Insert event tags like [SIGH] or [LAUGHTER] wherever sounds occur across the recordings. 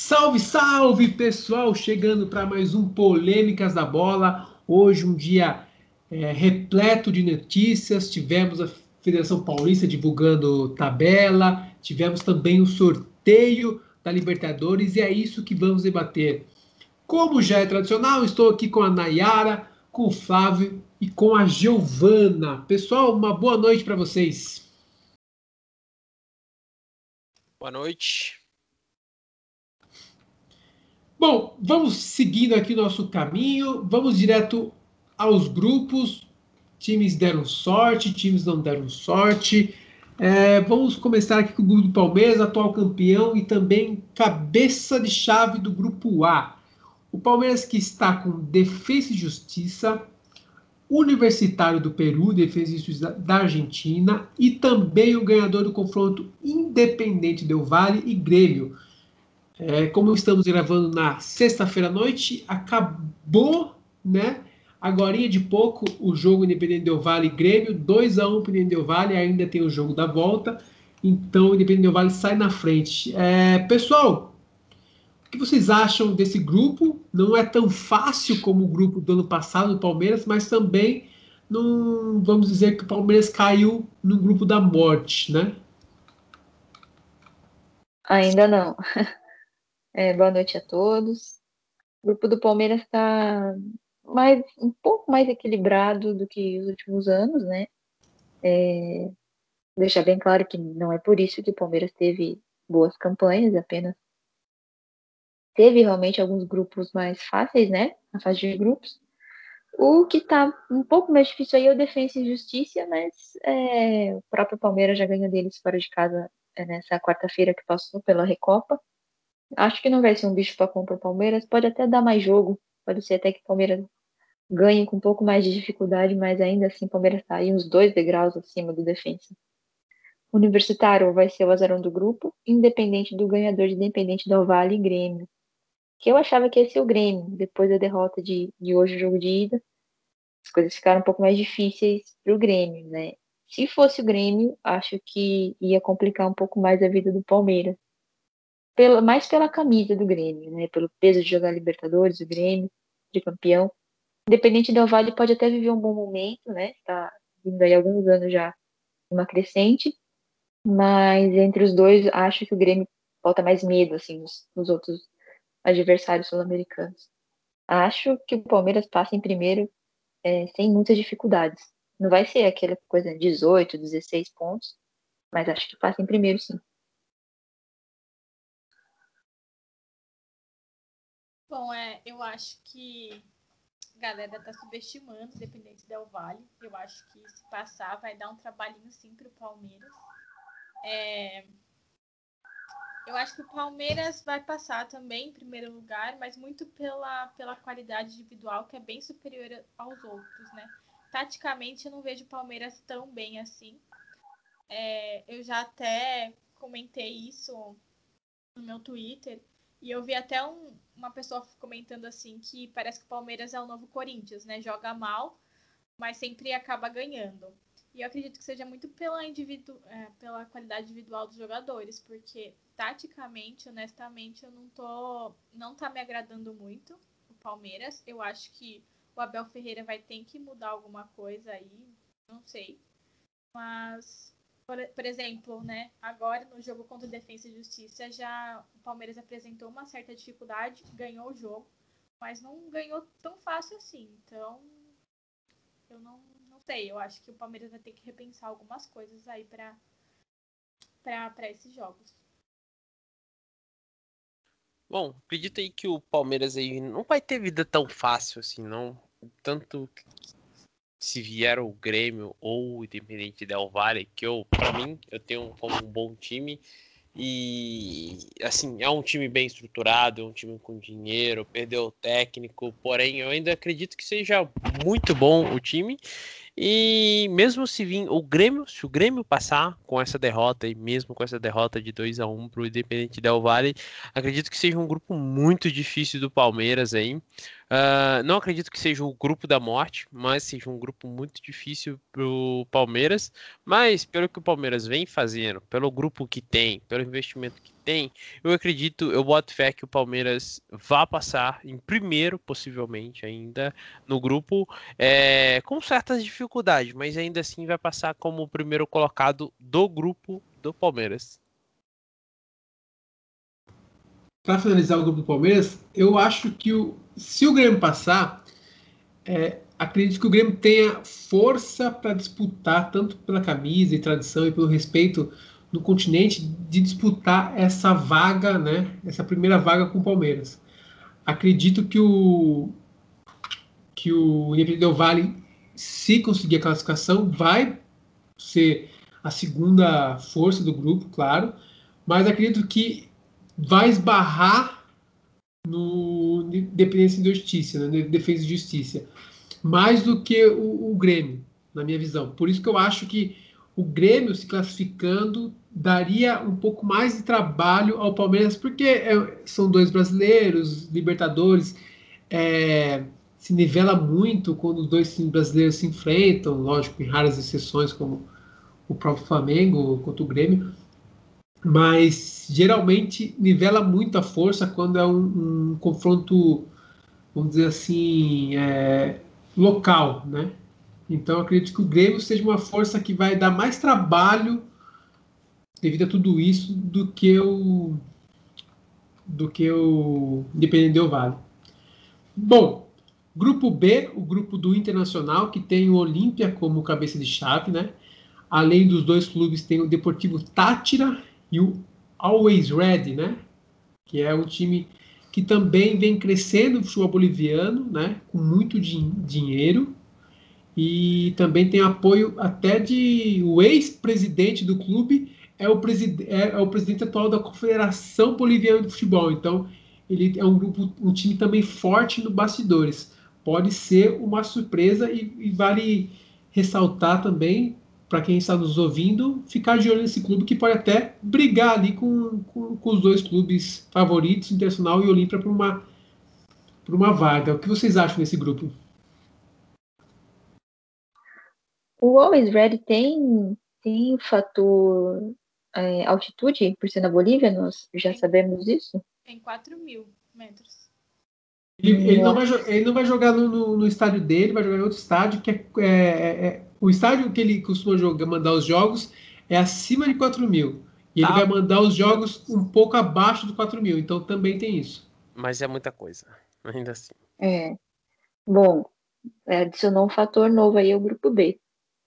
Salve, salve pessoal! Chegando para mais um Polêmicas da Bola. Hoje, um dia é, repleto de notícias. Tivemos a Federação Paulista divulgando tabela, tivemos também o sorteio da Libertadores e é isso que vamos debater. Como já é tradicional, estou aqui com a Nayara, com o Flávio e com a Giovana. Pessoal, uma boa noite para vocês. Boa noite. Bom, vamos seguindo aqui nosso caminho, vamos direto aos grupos. Times deram sorte, times não deram sorte. É, vamos começar aqui com o grupo do Palmeiras, atual campeão e também cabeça de chave do grupo A. O Palmeiras que está com Defesa e Justiça, Universitário do Peru, Defesa e Justiça da Argentina e também o ganhador do confronto Independente Del Vale e Grêmio. É, como estamos gravando na sexta-feira à noite, acabou, né? Agora de pouco o jogo Independente Del Vale Grêmio, 2 a 1 um para o Independente Del Vale, ainda tem o jogo da volta. Então o Independente Del Vale sai na frente. É, pessoal, o que vocês acham desse grupo? Não é tão fácil como o grupo do ano passado do Palmeiras, mas também não vamos dizer que o Palmeiras caiu no grupo da morte, né? Ainda não. [LAUGHS] É, boa noite a todos. O grupo do Palmeiras está mais, um pouco mais equilibrado do que os últimos anos, né? É, deixar bem claro que não é por isso que o Palmeiras teve boas campanhas, apenas teve realmente alguns grupos mais fáceis, né? Na fase de grupos. O que está um pouco mais difícil aí é o Defensa e Justiça, mas é, o próprio Palmeiras já ganhou deles fora de casa é, nessa quarta-feira que passou pela Recopa. Acho que não vai ser um bicho para compra o Palmeiras. Pode até dar mais jogo. Pode ser até que o Palmeiras ganhe com um pouco mais de dificuldade, mas ainda assim o Palmeiras está aí uns dois degraus acima do defensa. Universitário vai ser o azarão do grupo, independente do ganhador de Independente do Vale e Grêmio. Que eu achava que ia ser o Grêmio, depois da derrota de, de hoje, o jogo de ida. As coisas ficaram um pouco mais difíceis para o Grêmio, né? Se fosse o Grêmio, acho que ia complicar um pouco mais a vida do Palmeiras pela, mais pela camisa do Grêmio, né? Pelo peso de jogar Libertadores, o Grêmio, de campeão. Independente do Vale pode até viver um bom momento, né? Está vindo aí alguns anos já uma crescente, mas entre os dois acho que o Grêmio falta mais medo assim nos, nos outros adversários sul-americanos. Acho que o Palmeiras passa em primeiro é, sem muitas dificuldades. Não vai ser aquela coisa 18, 16 pontos, mas acho que passa em primeiro sim. Bom, é, eu acho que a galera tá subestimando o Independente Del Vale. Eu acho que se passar vai dar um trabalhinho sim pro Palmeiras. É, eu acho que o Palmeiras vai passar também em primeiro lugar, mas muito pela, pela qualidade individual que é bem superior aos outros, né? Taticamente eu não vejo o Palmeiras tão bem assim. É, eu já até comentei isso no meu Twitter e eu vi até um, uma pessoa comentando assim que parece que o Palmeiras é o novo Corinthians, né? Joga mal, mas sempre acaba ganhando. E eu acredito que seja muito pela, individu é, pela qualidade individual dos jogadores, porque taticamente, honestamente, eu não tô. não tá me agradando muito o Palmeiras. Eu acho que o Abel Ferreira vai ter que mudar alguma coisa aí, não sei. Mas por, por, exemplo, né, agora no jogo contra o Defensa e Justiça, já o Palmeiras apresentou uma certa dificuldade, ganhou o jogo, mas não ganhou tão fácil assim. Então, eu não, não sei, eu acho que o Palmeiras vai ter que repensar algumas coisas aí para para esses jogos. Bom, acredito aí que o Palmeiras aí não vai ter vida tão fácil assim, não. Tanto se vier o Grêmio ou o Independente Del Valle, que eu, para mim, eu tenho como um bom time. E assim, é um time bem estruturado, é um time com dinheiro, perdeu o técnico, porém eu ainda acredito que seja muito bom o time. E mesmo se vir o Grêmio, se o Grêmio passar com essa derrota e mesmo com essa derrota de 2 a 1 para o Independente Del Valle, acredito que seja um grupo muito difícil do Palmeiras aí. Uh, não acredito que seja o grupo da morte, mas seja um grupo muito difícil para o Palmeiras. Mas pelo que o Palmeiras vem fazendo, pelo grupo que tem, pelo investimento que tem, eu acredito, eu boto fé que o Palmeiras vá passar em primeiro, possivelmente ainda, no grupo, é, com certas dificuldades, mas ainda assim vai passar como o primeiro colocado do grupo do Palmeiras. Para finalizar o grupo do Palmeiras, eu acho que o, se o Grêmio passar, é, acredito que o Grêmio tenha força para disputar, tanto pela camisa e tradição e pelo respeito no continente, de disputar essa vaga, né? Essa primeira vaga com o Palmeiras. Acredito que o que o Independente Del Vale, se conseguir a classificação, vai ser a segunda força do grupo, claro, mas acredito que vai esbarrar no Independência e Justiça, né? Defesa e Justiça mais do que o, o Grêmio, na minha visão. Por isso que eu acho que o Grêmio se classificando daria um pouco mais de trabalho ao Palmeiras, porque é, são dois brasileiros, Libertadores, é, se nivela muito quando os dois times brasileiros se enfrentam, lógico, em raras exceções, como o próprio Flamengo contra o Grêmio, mas geralmente nivela muito a força quando é um, um confronto, vamos dizer assim, é, local, né? Então acredito que o Grêmio seja uma força que vai dar mais trabalho devido a tudo isso do que o do que o Independente Del Vale. Bom, grupo B, o grupo do Internacional que tem o Olímpia como cabeça de chave, né? Além dos dois clubes tem o Deportivo Tátira e o Always Ready, né? Que é um time que também vem crescendo o futebol boliviano, né, com muito din dinheiro, e também tem apoio até de o ex-presidente do clube é o, é, é o presidente atual da Confederação Boliviana de Futebol. Então, ele é um grupo, um time também forte no bastidores. Pode ser uma surpresa e, e vale ressaltar também para quem está nos ouvindo, ficar de olho nesse clube que pode até brigar ali com, com, com os dois clubes favoritos, Internacional e Olímpia, por uma, por uma vaga. O que vocês acham desse grupo? O Always Red tem, tem o fator é, altitude por ser na Bolívia? Nós já sabemos isso? Tem 4 mil metros. Ele, ele, não vai, ele não vai jogar no, no, no, estádio dele, vai jogar em outro estádio, que é, é, é o estádio que ele costuma jogar, mandar os jogos é acima de 4 mil. E ele ah. vai mandar os jogos um pouco abaixo do 4 mil. Então também tem isso. Mas é muita coisa, [LAUGHS] ainda assim. É. Bom, adicionou um fator novo aí ao grupo B.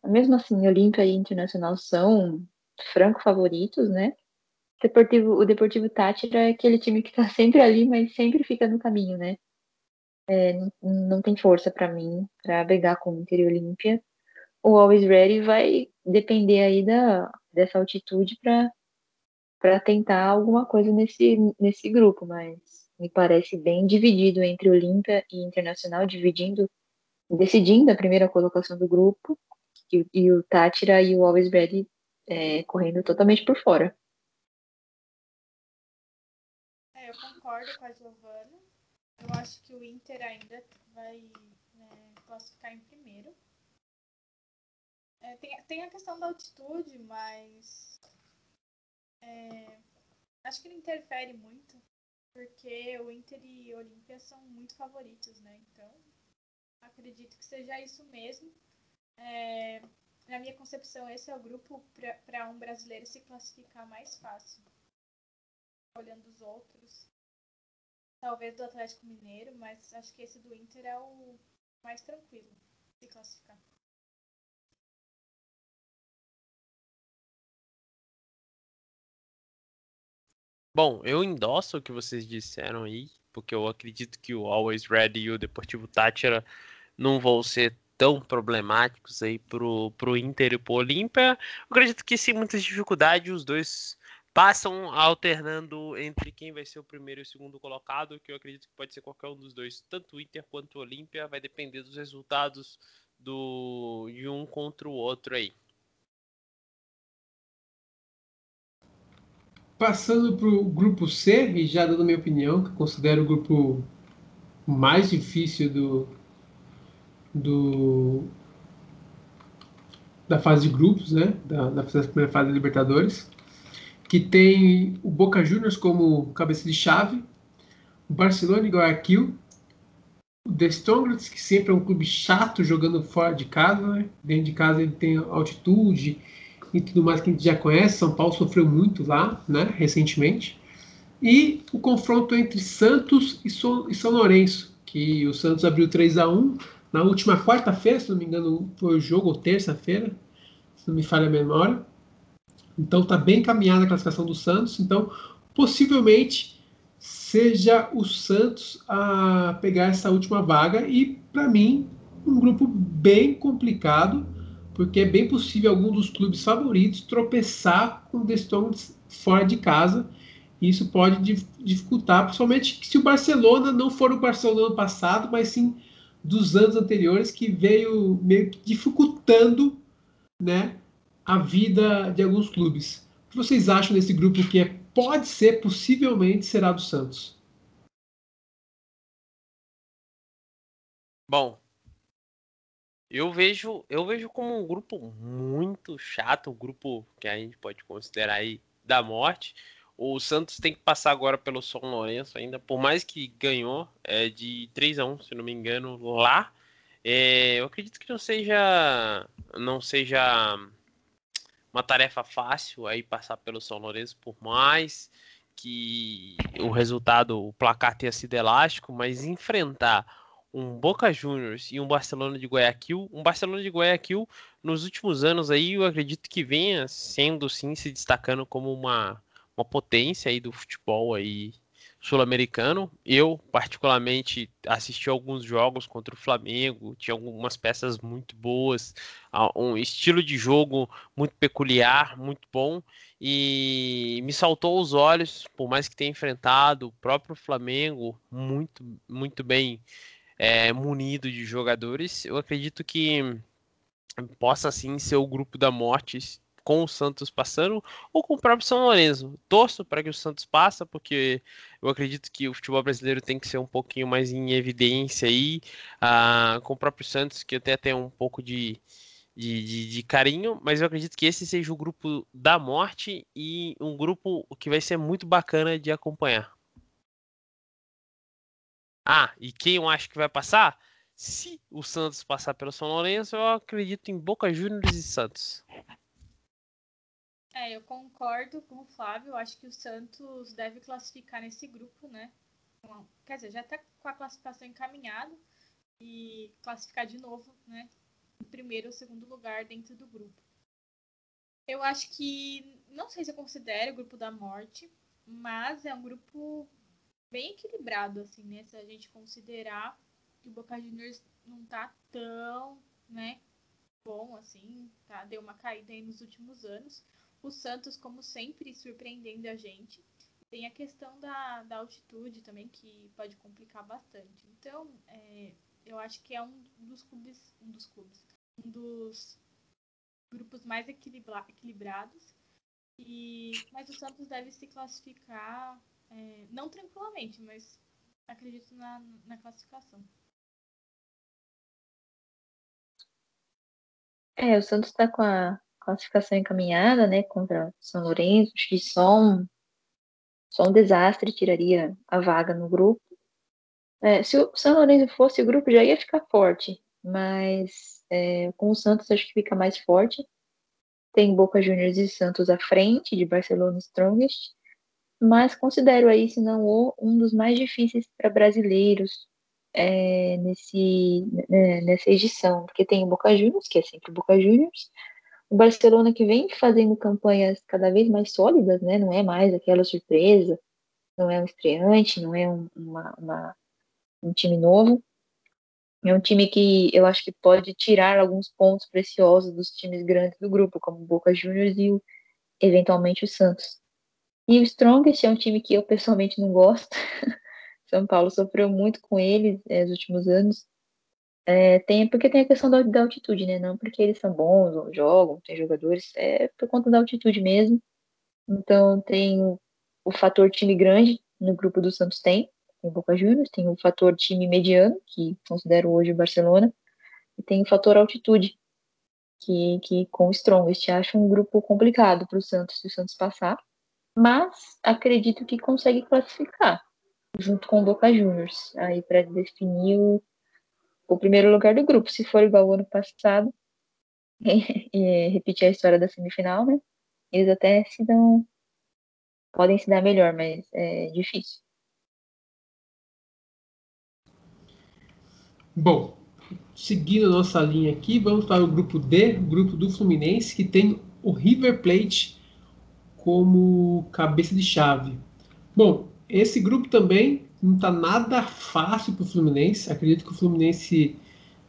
Mesmo assim, Olímpia e Internacional são franco favoritos, né? Deportivo, o Deportivo Tátira é aquele time que tá [LAUGHS] sempre ali, mas sempre fica no caminho, né? É, não, não tem força para mim para brigar com o Inter e Olímpia o Always Ready vai depender aí da, dessa altitude para tentar alguma coisa nesse, nesse grupo, mas me parece bem dividido entre Olímpia e Internacional, dividindo, decidindo a primeira colocação do grupo, e, e o Tátira e o Always Ready é, correndo totalmente por fora. É, eu concordo com a Giovana. Eu acho que o Inter ainda vai né, classificar em primeiro. É, tem, tem a questão da altitude, mas é, acho que não interfere muito, porque o Inter e o Olímpia são muito favoritos, né? Então, acredito que seja isso mesmo. É, na minha concepção, esse é o grupo para um brasileiro se classificar mais fácil. Olhando os outros, talvez do Atlético Mineiro, mas acho que esse do Inter é o mais tranquilo se classificar. Bom, eu endosso o que vocês disseram aí, porque eu acredito que o Always Ready e o Deportivo Tátira não vão ser tão problemáticos aí pro, pro Inter e pro Olímpia. Eu acredito que sem muitas dificuldades os dois passam alternando entre quem vai ser o primeiro e o segundo colocado, que eu acredito que pode ser qualquer um dos dois, tanto o Inter quanto o Olímpia, vai depender dos resultados do de um contra o outro aí. Passando para o grupo C, e já dando minha opinião, que considero o grupo mais difícil do, do da fase de grupos, né? Da, da primeira fase da Libertadores. que tem o Boca Juniors como cabeça de chave, o Barcelona e Guayaquil, o The Strongest, que sempre é um clube chato jogando fora de casa, né? dentro de casa ele tem altitude e tudo mais que a gente já conhece. São Paulo sofreu muito lá, né, recentemente. E o confronto entre Santos e, so e São Lourenço, que o Santos abriu 3 a 1 na última quarta-feira, se não me engano, foi o jogo, ou terça-feira, se não me falha a memória. Então está bem caminhada a classificação do Santos. Então, possivelmente seja o Santos a pegar essa última vaga e, para mim, um grupo bem complicado, porque é bem possível algum dos clubes favoritos tropeçar com o The Stones fora de casa. E isso pode dificultar, principalmente se o Barcelona não for o Barcelona ano passado, mas sim dos anos anteriores, que veio meio que dificultando né, a vida de alguns clubes. O que vocês acham desse grupo que é, pode ser, possivelmente, será do Santos? Bom, eu vejo, eu vejo como um grupo muito chato, um grupo que a gente pode considerar aí da morte. O Santos tem que passar agora pelo São Lourenço ainda, por mais que ganhou é, de 3 a 1 se não me engano, lá. É, eu acredito que não seja não seja uma tarefa fácil aí passar pelo São Lourenço, por mais que o resultado, o placar tenha sido elástico, mas enfrentar um Boca Juniors e um Barcelona de Guayaquil, um Barcelona de Guayaquil nos últimos anos aí eu acredito que venha sendo sim se destacando como uma, uma potência aí do futebol aí sul-americano. Eu, particularmente, assisti alguns jogos contra o Flamengo, tinha algumas peças muito boas, um estilo de jogo muito peculiar, muito bom, e me saltou aos olhos, por mais que tenha enfrentado o próprio Flamengo muito, muito bem é, munido de jogadores. Eu acredito que possa sim ser o grupo da morte com o Santos passando ou com o próprio São Lourenço. Torço para que o Santos passe, porque eu acredito que o futebol brasileiro tem que ser um pouquinho mais em evidência aí, uh, com o próprio Santos, que até tem um pouco de, de, de, de, carinho, mas eu acredito que esse seja o grupo da morte e um grupo que vai ser muito bacana de acompanhar. Ah, e quem eu acho que vai passar? Se o Santos passar pelo São Lourenço, eu acredito em Boca Juniors e Santos. É, eu concordo com o Flávio. Acho que o Santos deve classificar nesse grupo, né? Quer dizer, já está com a classificação encaminhada e classificar de novo, né? Em primeiro ou segundo lugar dentro do grupo. Eu acho que, não sei se eu considero o grupo da morte, mas é um grupo bem equilibrado, assim, né? Se a gente considerar que o Boca Juniors não tá tão, né, bom assim, tá? Deu uma caída aí nos últimos anos. O Santos, como sempre, surpreendendo a gente. Tem a questão da, da altitude também, que pode complicar bastante. Então, é, eu acho que é um dos clubes, um dos clubes, um dos grupos mais equilibra, equilibrados. E, mas o Santos deve se classificar, é, não tranquilamente, mas acredito na, na classificação. É, o Santos está com a classificação encaminhada, né, contra São Lourenço, que só um, só um desastre tiraria a vaga no grupo. É, se o São Lourenço fosse o grupo, já ia ficar forte, mas é, com o Santos acho que fica mais forte. Tem Boca Juniors e Santos à frente de Barcelona Strongest, mas considero aí, se não o, um dos mais difíceis para brasileiros é, nesse, né, nessa edição, porque tem o Boca Juniors, que é sempre o Boca Juniors, o Barcelona que vem fazendo campanhas cada vez mais sólidas, né? Não é mais aquela surpresa, não é um estreante, não é um, uma, uma, um time novo. É um time que eu acho que pode tirar alguns pontos preciosos dos times grandes do grupo, como o Boca Juniors e o, eventualmente o Santos. E o Strongest é um time que eu pessoalmente não gosto. [LAUGHS] São Paulo sofreu muito com eles é, nos últimos anos. É, tem, porque tem a questão da, da, altitude, né? Não porque eles são bons ou jogam, tem jogadores, é por conta da altitude mesmo. Então tem o, fator time grande, no grupo do Santos tem, tem o Boca Juniors, tem o fator time mediano, que considero hoje o Barcelona, e tem o fator altitude, que, que com o Strongest acho um grupo complicado para o Santos, se o Santos passar. mas acredito que consegue classificar junto com o Boca Juniors aí para definir o, o primeiro lugar do grupo. Se for igual ao ano passado, [LAUGHS] e repetir a história da semifinal, né? Eles até se dão. Podem se dar melhor, mas é difícil. Bom, seguindo nossa linha aqui, vamos para o grupo D, o grupo do Fluminense, que tem o River Plate como cabeça de chave. Bom, esse grupo também não está nada fácil para o Fluminense. Acredito que o Fluminense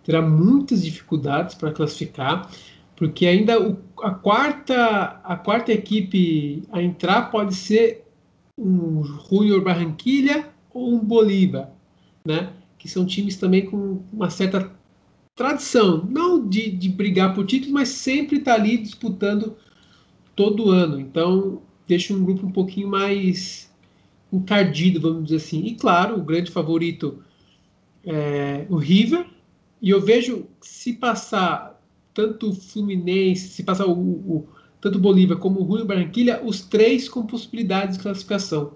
terá muitas dificuldades para classificar, porque ainda o, a quarta a quarta equipe a entrar pode ser um Junior Barranquilha ou um Bolívar, né? Que são times também com uma certa tradição, não de, de brigar por títulos, mas sempre está ali disputando todo ano. Então deixa um grupo um pouquinho mais encardido, vamos dizer assim. E claro, o grande favorito é o River, e eu vejo se passar tanto o Fluminense, se passar o, o tanto o Bolívar como o Rui Barranquilha, os três com possibilidades de classificação,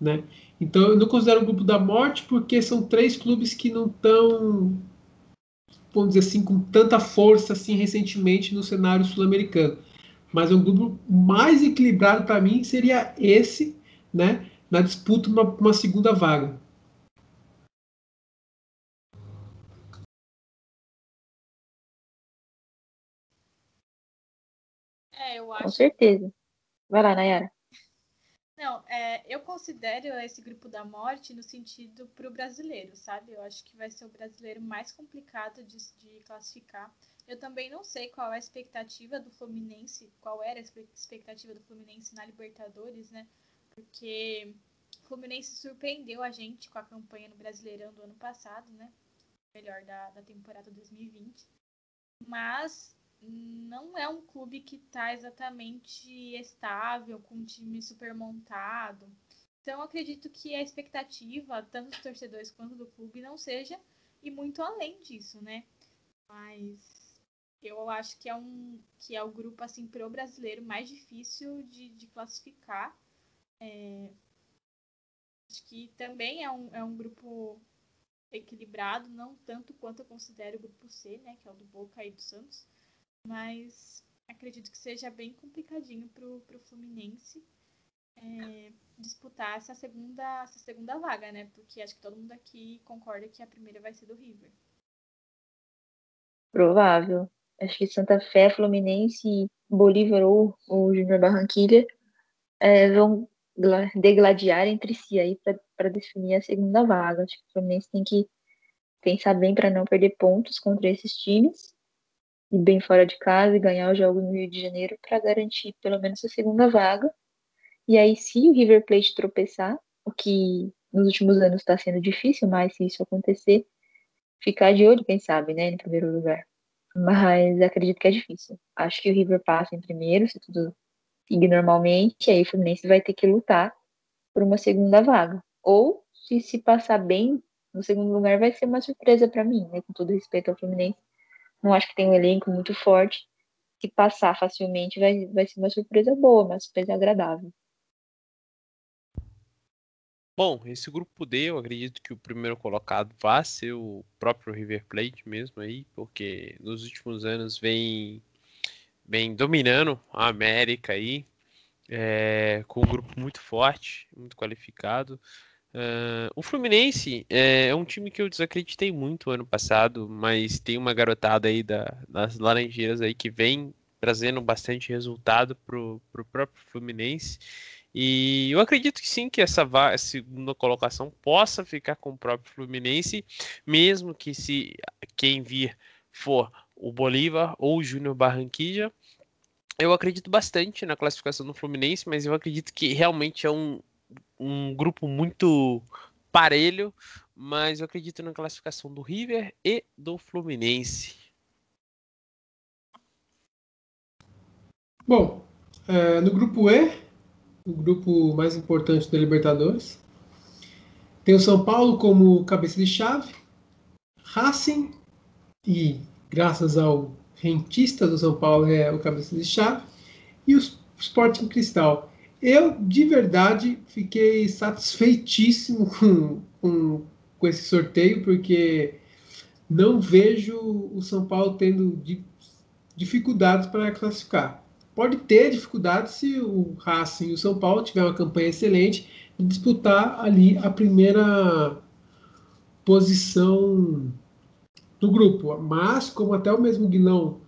né? Então eu não considero o grupo da morte porque são três clubes que não estão, vamos dizer assim, com tanta força assim recentemente no cenário sul-americano. Mas é um grupo mais equilibrado para mim seria esse, né? Na disputa uma, uma segunda vaga. É, eu acho. Com certeza. Vai lá, Nayara. Não, é, eu considero esse grupo da morte no sentido para o brasileiro, sabe? Eu acho que vai ser o brasileiro mais complicado de, de, classificar. Eu também não sei qual é a expectativa do Fluminense, qual era a expectativa do Fluminense na Libertadores, né? Porque o Fluminense surpreendeu a gente com a campanha no Brasileirão do ano passado, né? Melhor da, da temporada 2020. Mas não é um clube que está exatamente estável, com um time super montado. Então, acredito que a expectativa, tanto dos torcedores quanto do clube, não seja e muito além disso, né? Mas eu acho que é um que é o grupo assim pro brasileiro mais difícil de, de classificar. É, acho que também é um, é um grupo equilibrado, não tanto quanto eu considero o grupo C, né? Que é o do Boca e do Santos mas acredito que seja bem complicadinho para o Fluminense é, disputar essa segunda, essa segunda vaga, né? Porque acho que todo mundo aqui concorda que a primeira vai ser do River. Provável. Acho que Santa Fé, Fluminense, Bolívar ou o Júnior Barranquilha é, vão degladiar entre si aí para definir a segunda vaga. Acho que o Fluminense tem que pensar bem para não perder pontos contra esses times ir bem fora de casa e ganhar os jogos no Rio de Janeiro para garantir pelo menos a segunda vaga. E aí, se o River Plate tropeçar, o que nos últimos anos está sendo difícil, mas se isso acontecer, ficar de olho, quem sabe, né, em primeiro lugar. Mas acredito que é difícil. Acho que o River passa em primeiro, se tudo seguir normalmente, aí o Fluminense vai ter que lutar por uma segunda vaga. Ou, se se passar bem no segundo lugar, vai ser uma surpresa para mim, né, com todo respeito ao Fluminense não acho que tem um elenco muito forte. Se passar facilmente, vai, vai ser uma surpresa boa, uma surpresa agradável. Bom, esse grupo D, eu acredito que o primeiro colocado vai ser o próprio River Plate mesmo aí, porque nos últimos anos vem, vem dominando a América aí, é, com um grupo muito forte, muito qualificado. Uh, o Fluminense é, é, um time que eu desacreditei muito ano passado, mas tem uma garotada aí da, das Laranjeiras aí que vem trazendo bastante resultado pro, pro próprio Fluminense. E eu acredito que sim, que essa segunda colocação possa ficar com o próprio Fluminense, mesmo que se quem vir for o Bolívar ou o Júnior Barranquilla. Eu acredito bastante na classificação do Fluminense, mas eu acredito que realmente é um, um grupo muito parelho, mas eu acredito na classificação do River e do Fluminense. Bom, é, no grupo E, o grupo mais importante da Libertadores, tem o São Paulo como cabeça de chave, Racing, e graças ao rentista do São Paulo é o cabeça de chave, e o Sporting Cristal. eu, de verdade, fiquei satisfeitíssimo [LAUGHS] com, com, com esse sorteio, porque não vejo o São Paulo tendo dificuldades para classificar. Pode ter dificuldades se o Racing e o São Paulo tiver uma campanha excelente e disputar ali a primeira posição do grupo. Mas, como até o mesmo Guilão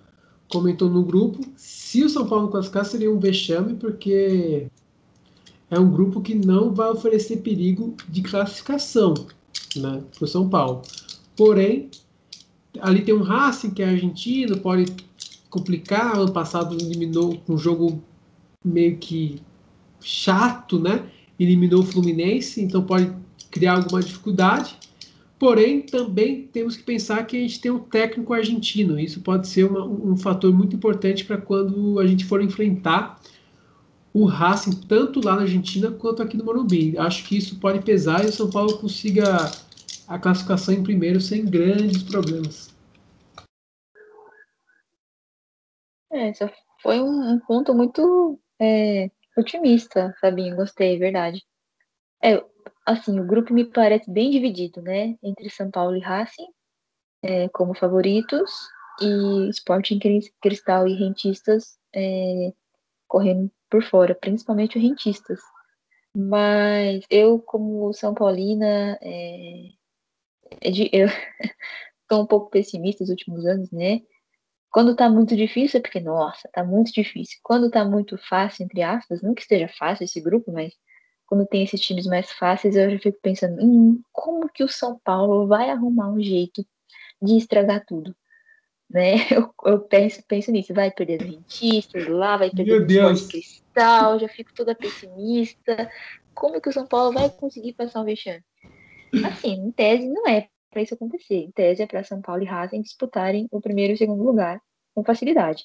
comentou no grupo, se o São Paulo classificar seria um vexame, porque é um grupo que não vai oferecer perigo de classificação né, para o São Paulo. Porém, ali tem um Racing que é argentino, pode complicar. Ano passado eliminou um jogo meio que chato, né? Eliminou o Fluminense, então pode criar alguma dificuldade. Porém, também temos que pensar que a gente tem um técnico argentino. Isso pode ser uma, um fator muito importante para quando a gente for enfrentar o Racing, tanto lá na Argentina quanto aqui no Morumbi. Acho que isso pode pesar e o São Paulo consiga a classificação em primeiro sem grandes problemas. É, foi um, um ponto muito é, otimista, Fabinho. Gostei, verdade. É, assim, o grupo me parece bem dividido, né? Entre São Paulo e Racing, é, como favoritos, e Sporting Cristal e Rentistas é, correndo por fora, principalmente o Rentistas. Mas eu, como São Paulina, é, é eu [LAUGHS] estou um pouco pessimista nos últimos anos, né? Quando tá muito difícil é porque, nossa, tá muito difícil. Quando tá muito fácil, entre aspas, não que esteja fácil esse grupo, mas quando tem esses times mais fáceis, eu já fico pensando, hum, como que o São Paulo vai arrumar um jeito de estragar tudo? Né? [LAUGHS] Eu, eu penso, penso nisso, vai perder os rentistas lá, vai perder o cristal, já fico toda pessimista. Como que o São Paulo vai conseguir passar um vexame? Assim, em tese, não é para isso acontecer. Em tese, é para São Paulo e Racing disputarem o primeiro e o segundo lugar com facilidade.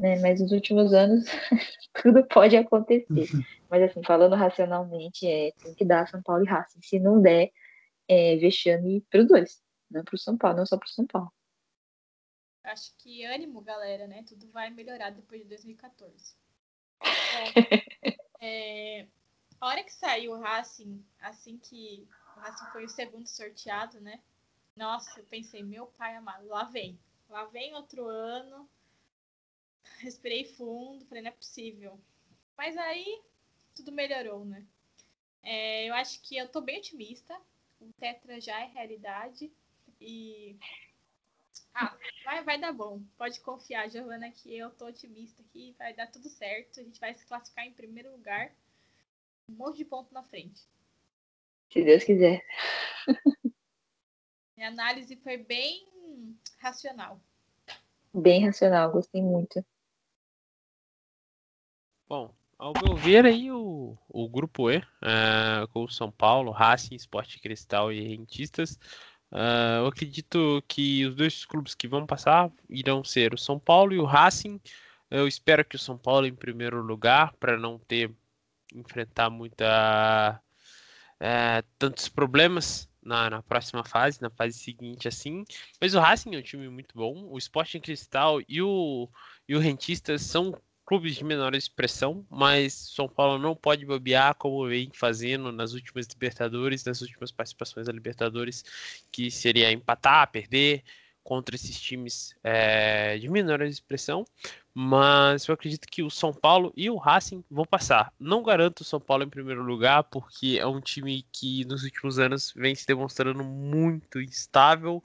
Né? Mas nos últimos anos, [LAUGHS] tudo pode acontecer. [LAUGHS] Mas, assim, falando racionalmente, é, tem que dar São Paulo e Racing. Se não der, é vexame para os dois. Não para o São Paulo, não só para o São Paulo. Acho que ânimo, galera, né? Tudo vai melhorar depois de 2014. [LAUGHS] É, é, a hora que saiu o Racing, assim que o Racing foi o segundo sorteado, né? Nossa, eu pensei, meu pai amado, lá vem. Lá vem outro ano. Respirei fundo, falei, não é possível. Mas aí tudo melhorou, né? É, eu acho que eu tô bem otimista. O Tetra já é realidade. E. Ah, vai, vai dar bom. Pode confiar, Giovana, que eu tô otimista aqui. Vai dar tudo certo. A gente vai se classificar em primeiro lugar. Um monte de ponto na frente. Se Deus quiser. [LAUGHS] Minha análise foi bem racional. Bem racional, gostei muito. Bom, ao meu ver aí o, o grupo E, uh, com o São Paulo, Racing, Esporte Cristal e Rentistas, uh, eu acredito que os dois clubes que vão passar irão ser o São Paulo e o Racing. Eu espero que o São Paulo em primeiro lugar, para não ter enfrentar muita uh, tantos problemas na, na, próxima fase, na fase seguinte, assim. Mas o Racing é um time muito bom. O Sporting Cristal e o, e o Rentistas são clubes de menor expressão, mas São Paulo não pode bobear como vem fazendo nas últimas Libertadores, nas últimas participações da Libertadores, que seria empatar, perder contra esses times é, de menor expressão. Mas eu acredito que o São Paulo e o Racing vão passar. Não garanto o São Paulo em primeiro lugar, porque é um time que nos últimos anos vem se demonstrando muito instável.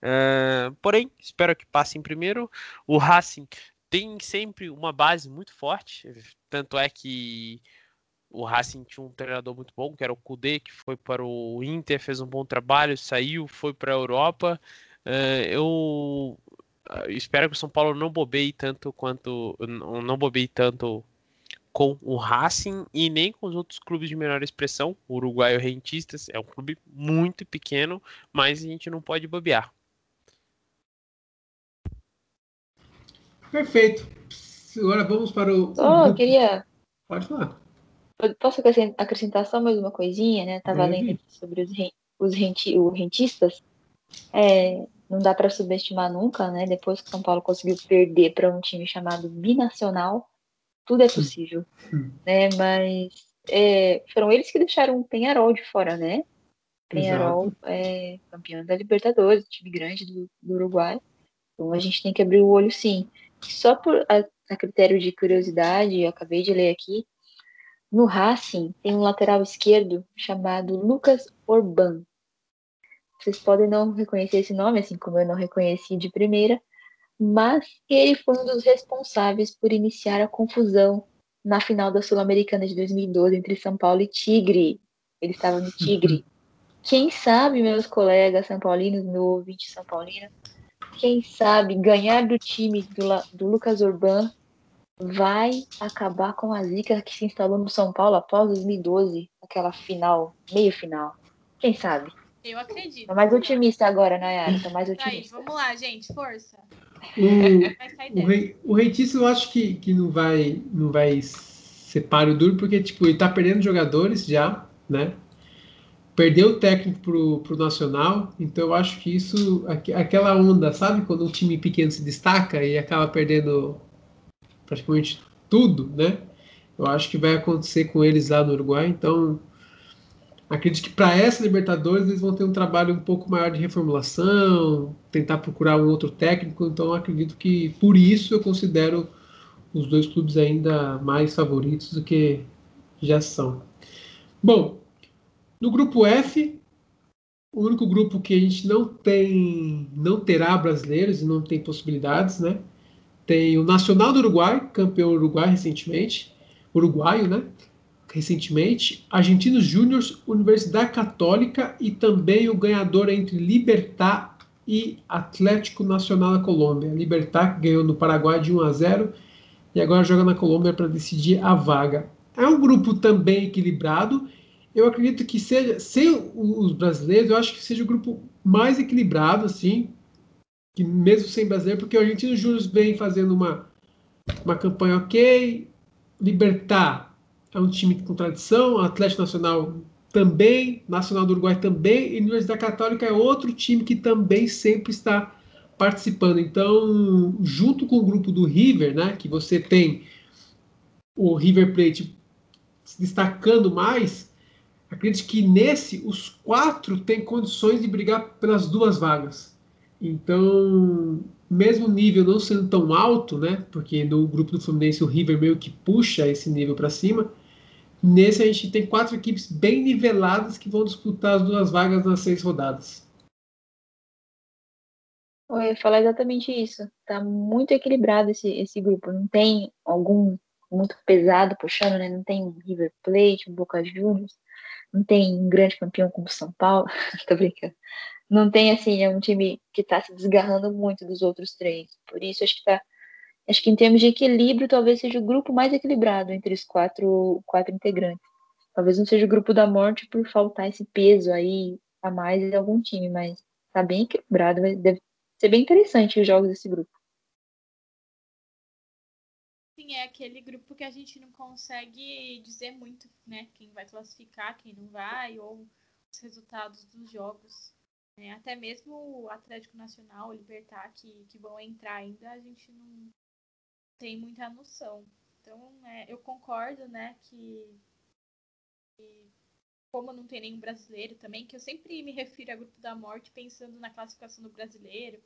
Uh, porém, espero que passe em primeiro. O Racing tem sempre uma base muito forte, tanto é que o Racing tinha um treinador muito bom, que era o Kudê, que foi para o Inter, fez um bom trabalho, saiu, foi para a Europa. Uh, eu ah, espero que o São Paulo não bobeie tanto quanto não bobeie tanto com o Racing e nem com os outros clubes de menor expressão. O Uruguaio Rentistas é um clube muito pequeno, mas a gente não pode bobear. Perfeito. Agora vamos para o. Oh, eu queria. Pode falar. Posso acrescentar só mais uma coisinha, né? Tava lendo sobre os, os renti, os rentistas. É, não dá para subestimar nunca, né? Depois que São Paulo conseguiu perder para um time chamado Binacional, tudo é possível, [LAUGHS] né? Mas é, foram eles que deixaram o Penharol de fora, né? Penharol é campeão da Libertadores, time grande do, do, Uruguai. Então a gente tem que abrir o olho sim. Só por a, a critério de curiosidade, eu acabei de ler aqui, no Racing tem um lateral esquerdo chamado Lucas Orban. Vocês podem não reconhecer esse nome, assim como eu não reconheci de primeira, mas ele foi um dos responsáveis por iniciar a confusão na final da Sul-Americana de 2012 entre São Paulo e Tigre. Ele estava no Tigre. [LAUGHS] Quem sabe, meus colegas São Paulinos, meu ouvinte São Paulino, quem sabe ganhar do time do, do Lucas Urban vai acabar com a zica que se instalou no São Paulo após 2012, aquela final, meio final. Quem sabe? Eu acredito. Tô mais otimista agora, Nayara. Tô mais otimista. Aí, vamos lá, gente. Força. O, [LAUGHS] o, rei, o Reitício eu acho que, que não vai não vai ser páreo duro, porque tipo, ele tá perdendo jogadores já, né? Perdeu o técnico pro, pro Nacional, então eu acho que isso, aquela onda, sabe? Quando um time pequeno se destaca e acaba perdendo praticamente tudo, né? Eu acho que vai acontecer com eles lá no Uruguai, então acredito que para essa Libertadores eles vão ter um trabalho um pouco maior de reformulação, tentar procurar um outro técnico. Então acredito que por isso eu considero os dois clubes ainda mais favoritos do que já são. Bom, no grupo F, o único grupo que a gente não tem, não terá brasileiros e não tem possibilidades, né? Tem o Nacional do Uruguai, campeão uruguai recentemente, uruguaio, né? recentemente, Argentinos Júniors, Universidade Católica e também o ganhador entre Libertar e Atlético Nacional da Colômbia. Libertar ganhou no Paraguai de 1 a 0 e agora joga na Colômbia para decidir a vaga. É um grupo também equilibrado. Eu acredito que seja, sem os brasileiros, eu acho que seja o grupo mais equilibrado, assim, que mesmo sem brasileiro, porque o Argentinos Júniors vem fazendo uma, uma campanha ok, Libertar é um time com tradição, Atlético Nacional também, Nacional do Uruguai também, e Universidade Católica é outro time que também sempre está participando. Então, junto com o grupo do River, né, que você tem o River Plate se destacando mais, acredito que nesse os quatro têm condições de brigar pelas duas vagas. Então, mesmo nível não sendo tão alto, né? Porque no grupo do Fluminense o River meio que puxa esse nível para cima. Nesse a gente tem quatro equipes bem niveladas que vão disputar as duas vagas nas seis rodadas. Eu ia falar exatamente isso. Tá muito equilibrado esse, esse grupo. Não tem algum muito pesado puxando, né? Não tem um River Plate, um Boca Juniors. Não tem um grande campeão como São Paulo. [LAUGHS] Tô brincando. Não tem, assim, é um time que tá se desgarrando muito dos outros três. Por isso, acho que tá Acho que em termos de equilíbrio, talvez seja o grupo mais equilibrado entre os quatro, quatro integrantes. Talvez não seja o grupo da morte por faltar esse peso aí a mais de algum time, mas tá bem equilibrado. Deve ser bem interessante os jogos desse grupo. Sim, é aquele grupo que a gente não consegue dizer muito, né? Quem vai classificar, quem não vai, ou os resultados dos jogos. É, até mesmo o Atlético Nacional, o Libertar, que, que vão entrar ainda, a gente não, tem muita noção. Então, é, eu concordo, né, que, que, como não tem nenhum brasileiro também, que eu sempre me refiro a Grupo da Morte pensando na classificação do brasileiro,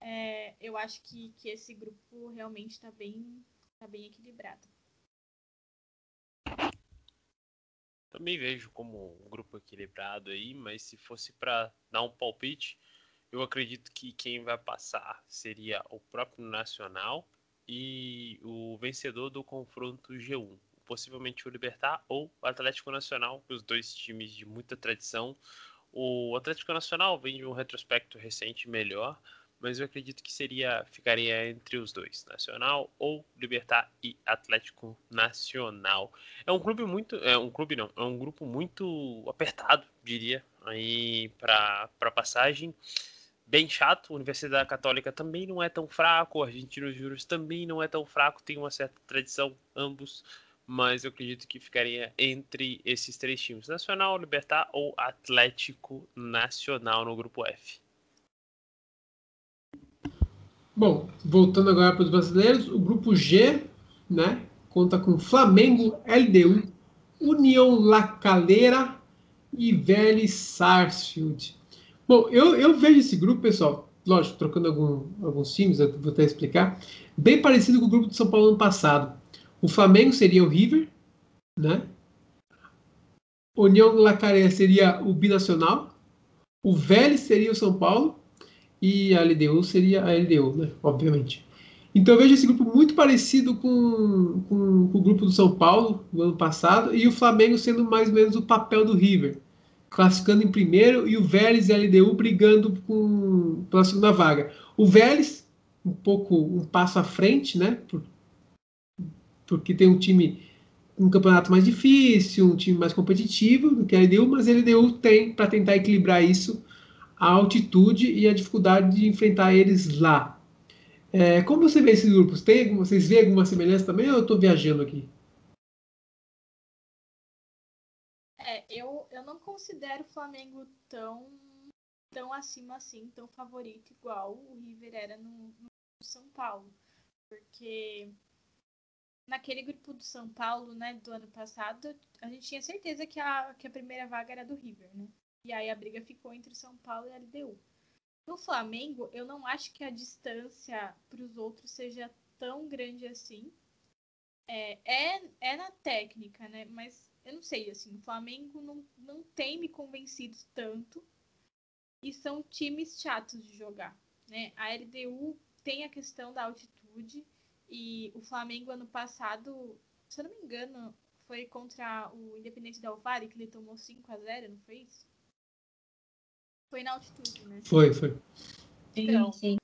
é, eu acho que, que esse grupo realmente está bem, tá bem equilibrado. Também vejo como um grupo equilibrado aí, mas se fosse para dar um palpite, eu acredito que quem vai passar seria o próprio Nacional e o vencedor do confronto G1, possivelmente o Libertar ou o Atlético Nacional, os dois times de muita tradição. O Atlético Nacional vem de um retrospecto recente melhor, mas eu acredito que seria ficaria entre os dois, Nacional ou Libertar e Atlético Nacional. É um clube muito, é um clube não, é um grupo muito apertado, diria, aí para para passagem bem chato. Universidade Católica também não é tão fraco, Argentinos Juros também não é tão fraco, tem uma certa tradição ambos, mas eu acredito que ficaria entre esses três times: Nacional, Libertar ou Atlético Nacional no grupo F. Bom, voltando agora para os brasileiros, o grupo G, né, conta com Flamengo, LDU, União La Calera e Vélez Sarsfield. Bom, eu, eu vejo esse grupo, pessoal, lógico, trocando algum, alguns times, eu vou até explicar, bem parecido com o grupo do São Paulo ano passado. O Flamengo seria o River, né? União La Calera seria o Binacional, o Vélez seria o São Paulo e a LDU seria a LDU, né? Obviamente. Então eu vejo esse grupo muito parecido com, com, com, o grupo do São Paulo no ano passado e o Flamengo sendo mais ou menos o papel do River, classificando em primeiro e o Vélez e a LDU brigando com, pela segunda vaga. O Vélez um pouco um passo à frente, né? Por, porque tem um time um campeonato mais difícil, um time mais competitivo do que a LDU, mas a LDU tem para tentar equilibrar isso a altitude e a dificuldade de enfrentar eles lá. É, como você vê esses grupos? Tem, vocês veem alguma semelhança também ou eu estou viajando aqui? É, eu, eu não considero o Flamengo tão, tão acima assim, tão favorito igual o River era no, no São Paulo. Porque naquele grupo do São Paulo, né, do ano passado, a gente tinha certeza que a, que a primeira vaga era do River, né? E aí a briga ficou entre São Paulo e a LDU. No Flamengo, eu não acho que a distância para os outros seja tão grande assim. É, é, é, na técnica, né? Mas eu não sei, assim, o Flamengo não, não tem me convencido tanto. E são times chatos de jogar, né? A LDU tem a questão da altitude. E o Flamengo, ano passado, se eu não me engano, foi contra o Independente Del Valle, que ele tomou 5 a 0 não foi isso? Foi na altitude, né? Foi, foi. Então, sim,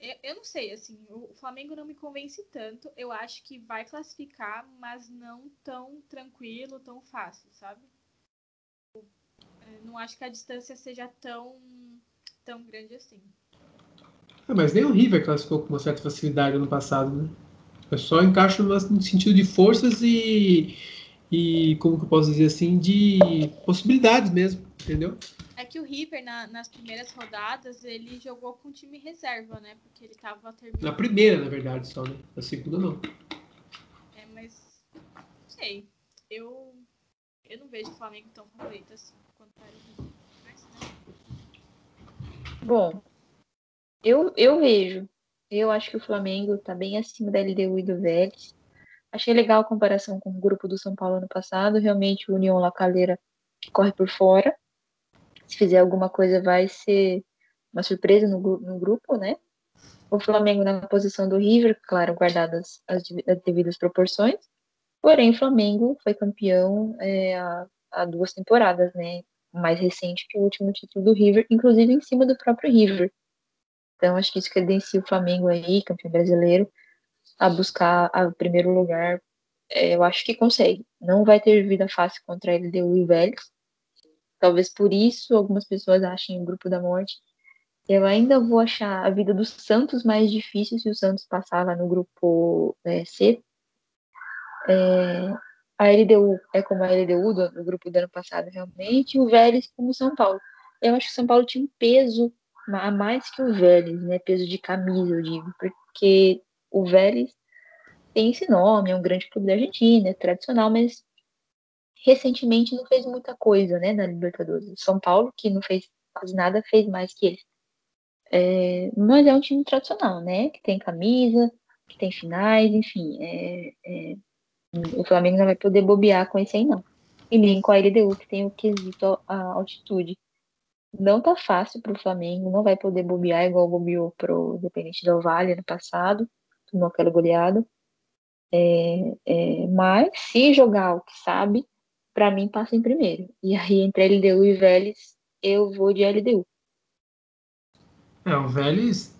Eu, eu não sei, assim, o Flamengo não me convence tanto. Eu acho que vai classificar, mas não tão tranquilo, tão fácil, sabe? Eu não acho que a distância seja tão, tão grande assim. É, mas nem o River classificou com uma certa facilidade no passado, né? É só encaixa no sentido de forças e, e como que eu posso dizer assim, de possibilidades mesmo, entendeu? É que o River, na, nas primeiras rodadas, ele jogou com time reserva, né? Porque ele tava terminando. Na primeira, na verdade, só, né? Na segunda, não. É, mas. Não sei. Eu. Eu não vejo o Flamengo tão favorito assim quanto era o River. Mas, né? Bom, eu, eu vejo. Eu acho que o Flamengo tá bem acima da LDU e do Vélez. Achei legal a comparação com o grupo do São Paulo ano passado. Realmente o União La Calera corre por fora se fizer alguma coisa vai ser uma surpresa no, no grupo, né? O Flamengo na posição do River, claro, guardadas as, as devidas proporções. Porém, o Flamengo foi campeão é, há, há, duas temporadas, né? Mais recente que o último título do River, inclusive em cima do próprio River. Então, acho que isso credencia o Flamengo aí, campeão brasileiro, a buscar o primeiro lugar. É, eu acho que consegue. Não vai ter vida fácil contra a LDU e Vélez, Talvez por isso algumas pessoas achem o grupo da morte. Eu ainda vou achar a vida dos Santos mais difícil se o Santos passar lá no grupo é, C. É, a LDU é como a LDU do, do, grupo do ano passado, realmente, e o Vélez como São Paulo. Eu acho que o São Paulo tinha um peso a mais que o Vélez, né? Peso de camisa, eu digo, porque o Vélez tem esse nome, é um grande clube da Argentina, é tradicional, mas recentemente não fez muita coisa, né, na Libertadores. O São Paulo, que não fez quase nada, fez mais que eles. É, mas é um time tradicional, né, que tem camisa, que tem finais, enfim. É, é, o Flamengo não vai poder bobear com esse aí, não. E nem com a LDU, que tem o quesito a altitude. Não tá fácil pro Flamengo, não vai poder bobear igual bobeou pro Independente do Vale no passado, tomou aquela goleada. É, é, mas se jogar o que sabe, para mim passa em primeiro. E aí, entre LDU e Vélez, eu vou de LDU. É, o Vélez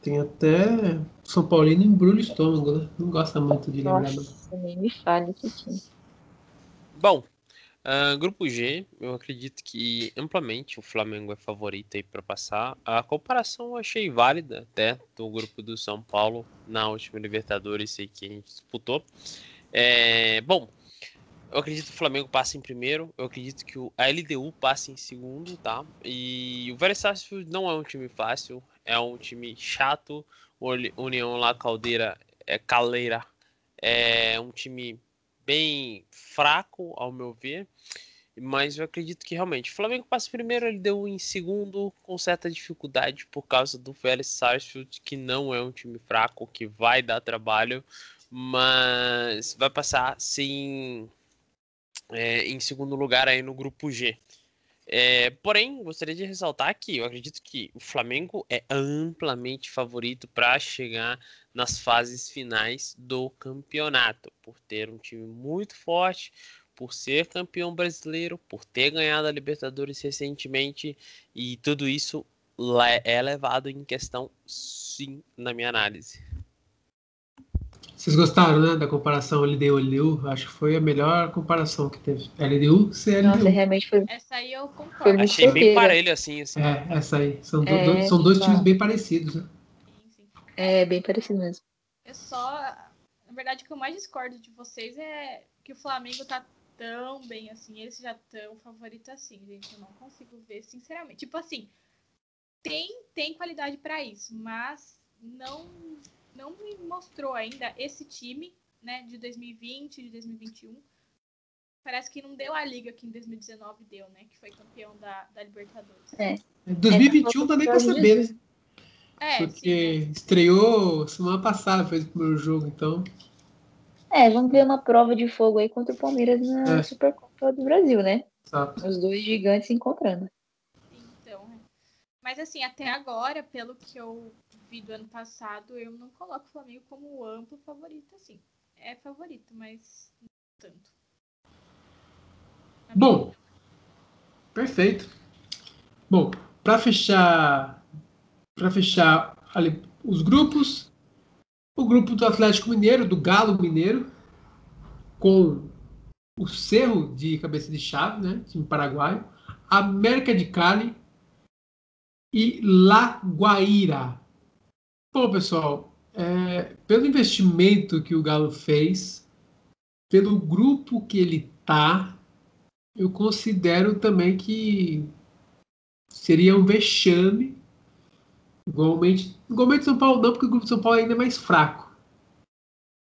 tem até São Paulino embrulha o estômago, né? Não gosta muito de lembrar. Nossa, nem me fale esse time. Bom, uh, grupo G, eu acredito que amplamente o Flamengo é favorito aí para passar. A comparação eu achei válida até do grupo do São Paulo na última Libertadores aí que a gente disputou. É, bom, eu acredito que o Flamengo passe em primeiro. Eu acredito que a LDU passe em segundo, tá? E o Vélez Sarsfield não é um time fácil. É um time chato. O União lá Caldeira é Caleira É um time bem fraco, ao meu ver. Mas eu acredito que realmente o Flamengo passa primeiro, ele deu em segundo com certa dificuldade por causa do Vélez Sarsfield, que não é um time fraco, que vai dar trabalho, mas vai passar sim é, em segundo lugar aí no grupo G. É, porém, gostaria de ressaltar que eu acredito que o Flamengo é amplamente favorito para chegar nas fases finais do campeonato, por ter um time muito forte, por ser campeão brasileiro, por ter ganhado a Libertadores recentemente, e tudo isso é levado em questão, sim, na minha análise. Vocês gostaram, né, da comparação LDU-LDU? Acho que foi a melhor comparação que teve. LDU, CLDU. Nossa, realmente foi. Essa aí eu concordo. Achei bem parelho assim, assim. É, essa aí. São, é, do, são dois times bem parecidos, né? Sim, sim. É, bem parecido mesmo. Eu só. Na verdade, o que eu mais discordo de vocês é que o Flamengo tá tão bem assim, eles já tão favorito assim, gente. Eu não consigo ver, sinceramente. Tipo assim, tem, tem qualidade para isso, mas não não me mostrou ainda esse time, né, de 2020, de 2021. Parece que não deu a liga que em 2019 deu, né, que foi campeão da, da Libertadores. É. 2021 é, tá nem pra saber, né? É, Porque sim, estreou semana passada, fez o primeiro jogo, então. É, vamos ver uma prova de fogo aí contra o Palmeiras na é. Supercopa do Brasil, né? Exato. Os dois gigantes se encontrando. Então, é. mas assim, até agora, pelo que eu vi do ano passado, eu não coloco o Flamengo como amplo favorito, assim. É favorito, mas não tanto. Bom, perfeito. Bom, para fechar, para fechar ali, os grupos, o grupo do Atlético Mineiro, do Galo Mineiro, com o Cerro de cabeça de chave, né, time paraguaio, América de Cali e La Guaira, Bom, pessoal, é, pelo investimento que o Galo fez, pelo grupo que ele tá, eu considero também que seria um vexame. Igualmente, igualmente São Paulo não, porque o grupo de São Paulo ainda é mais fraco.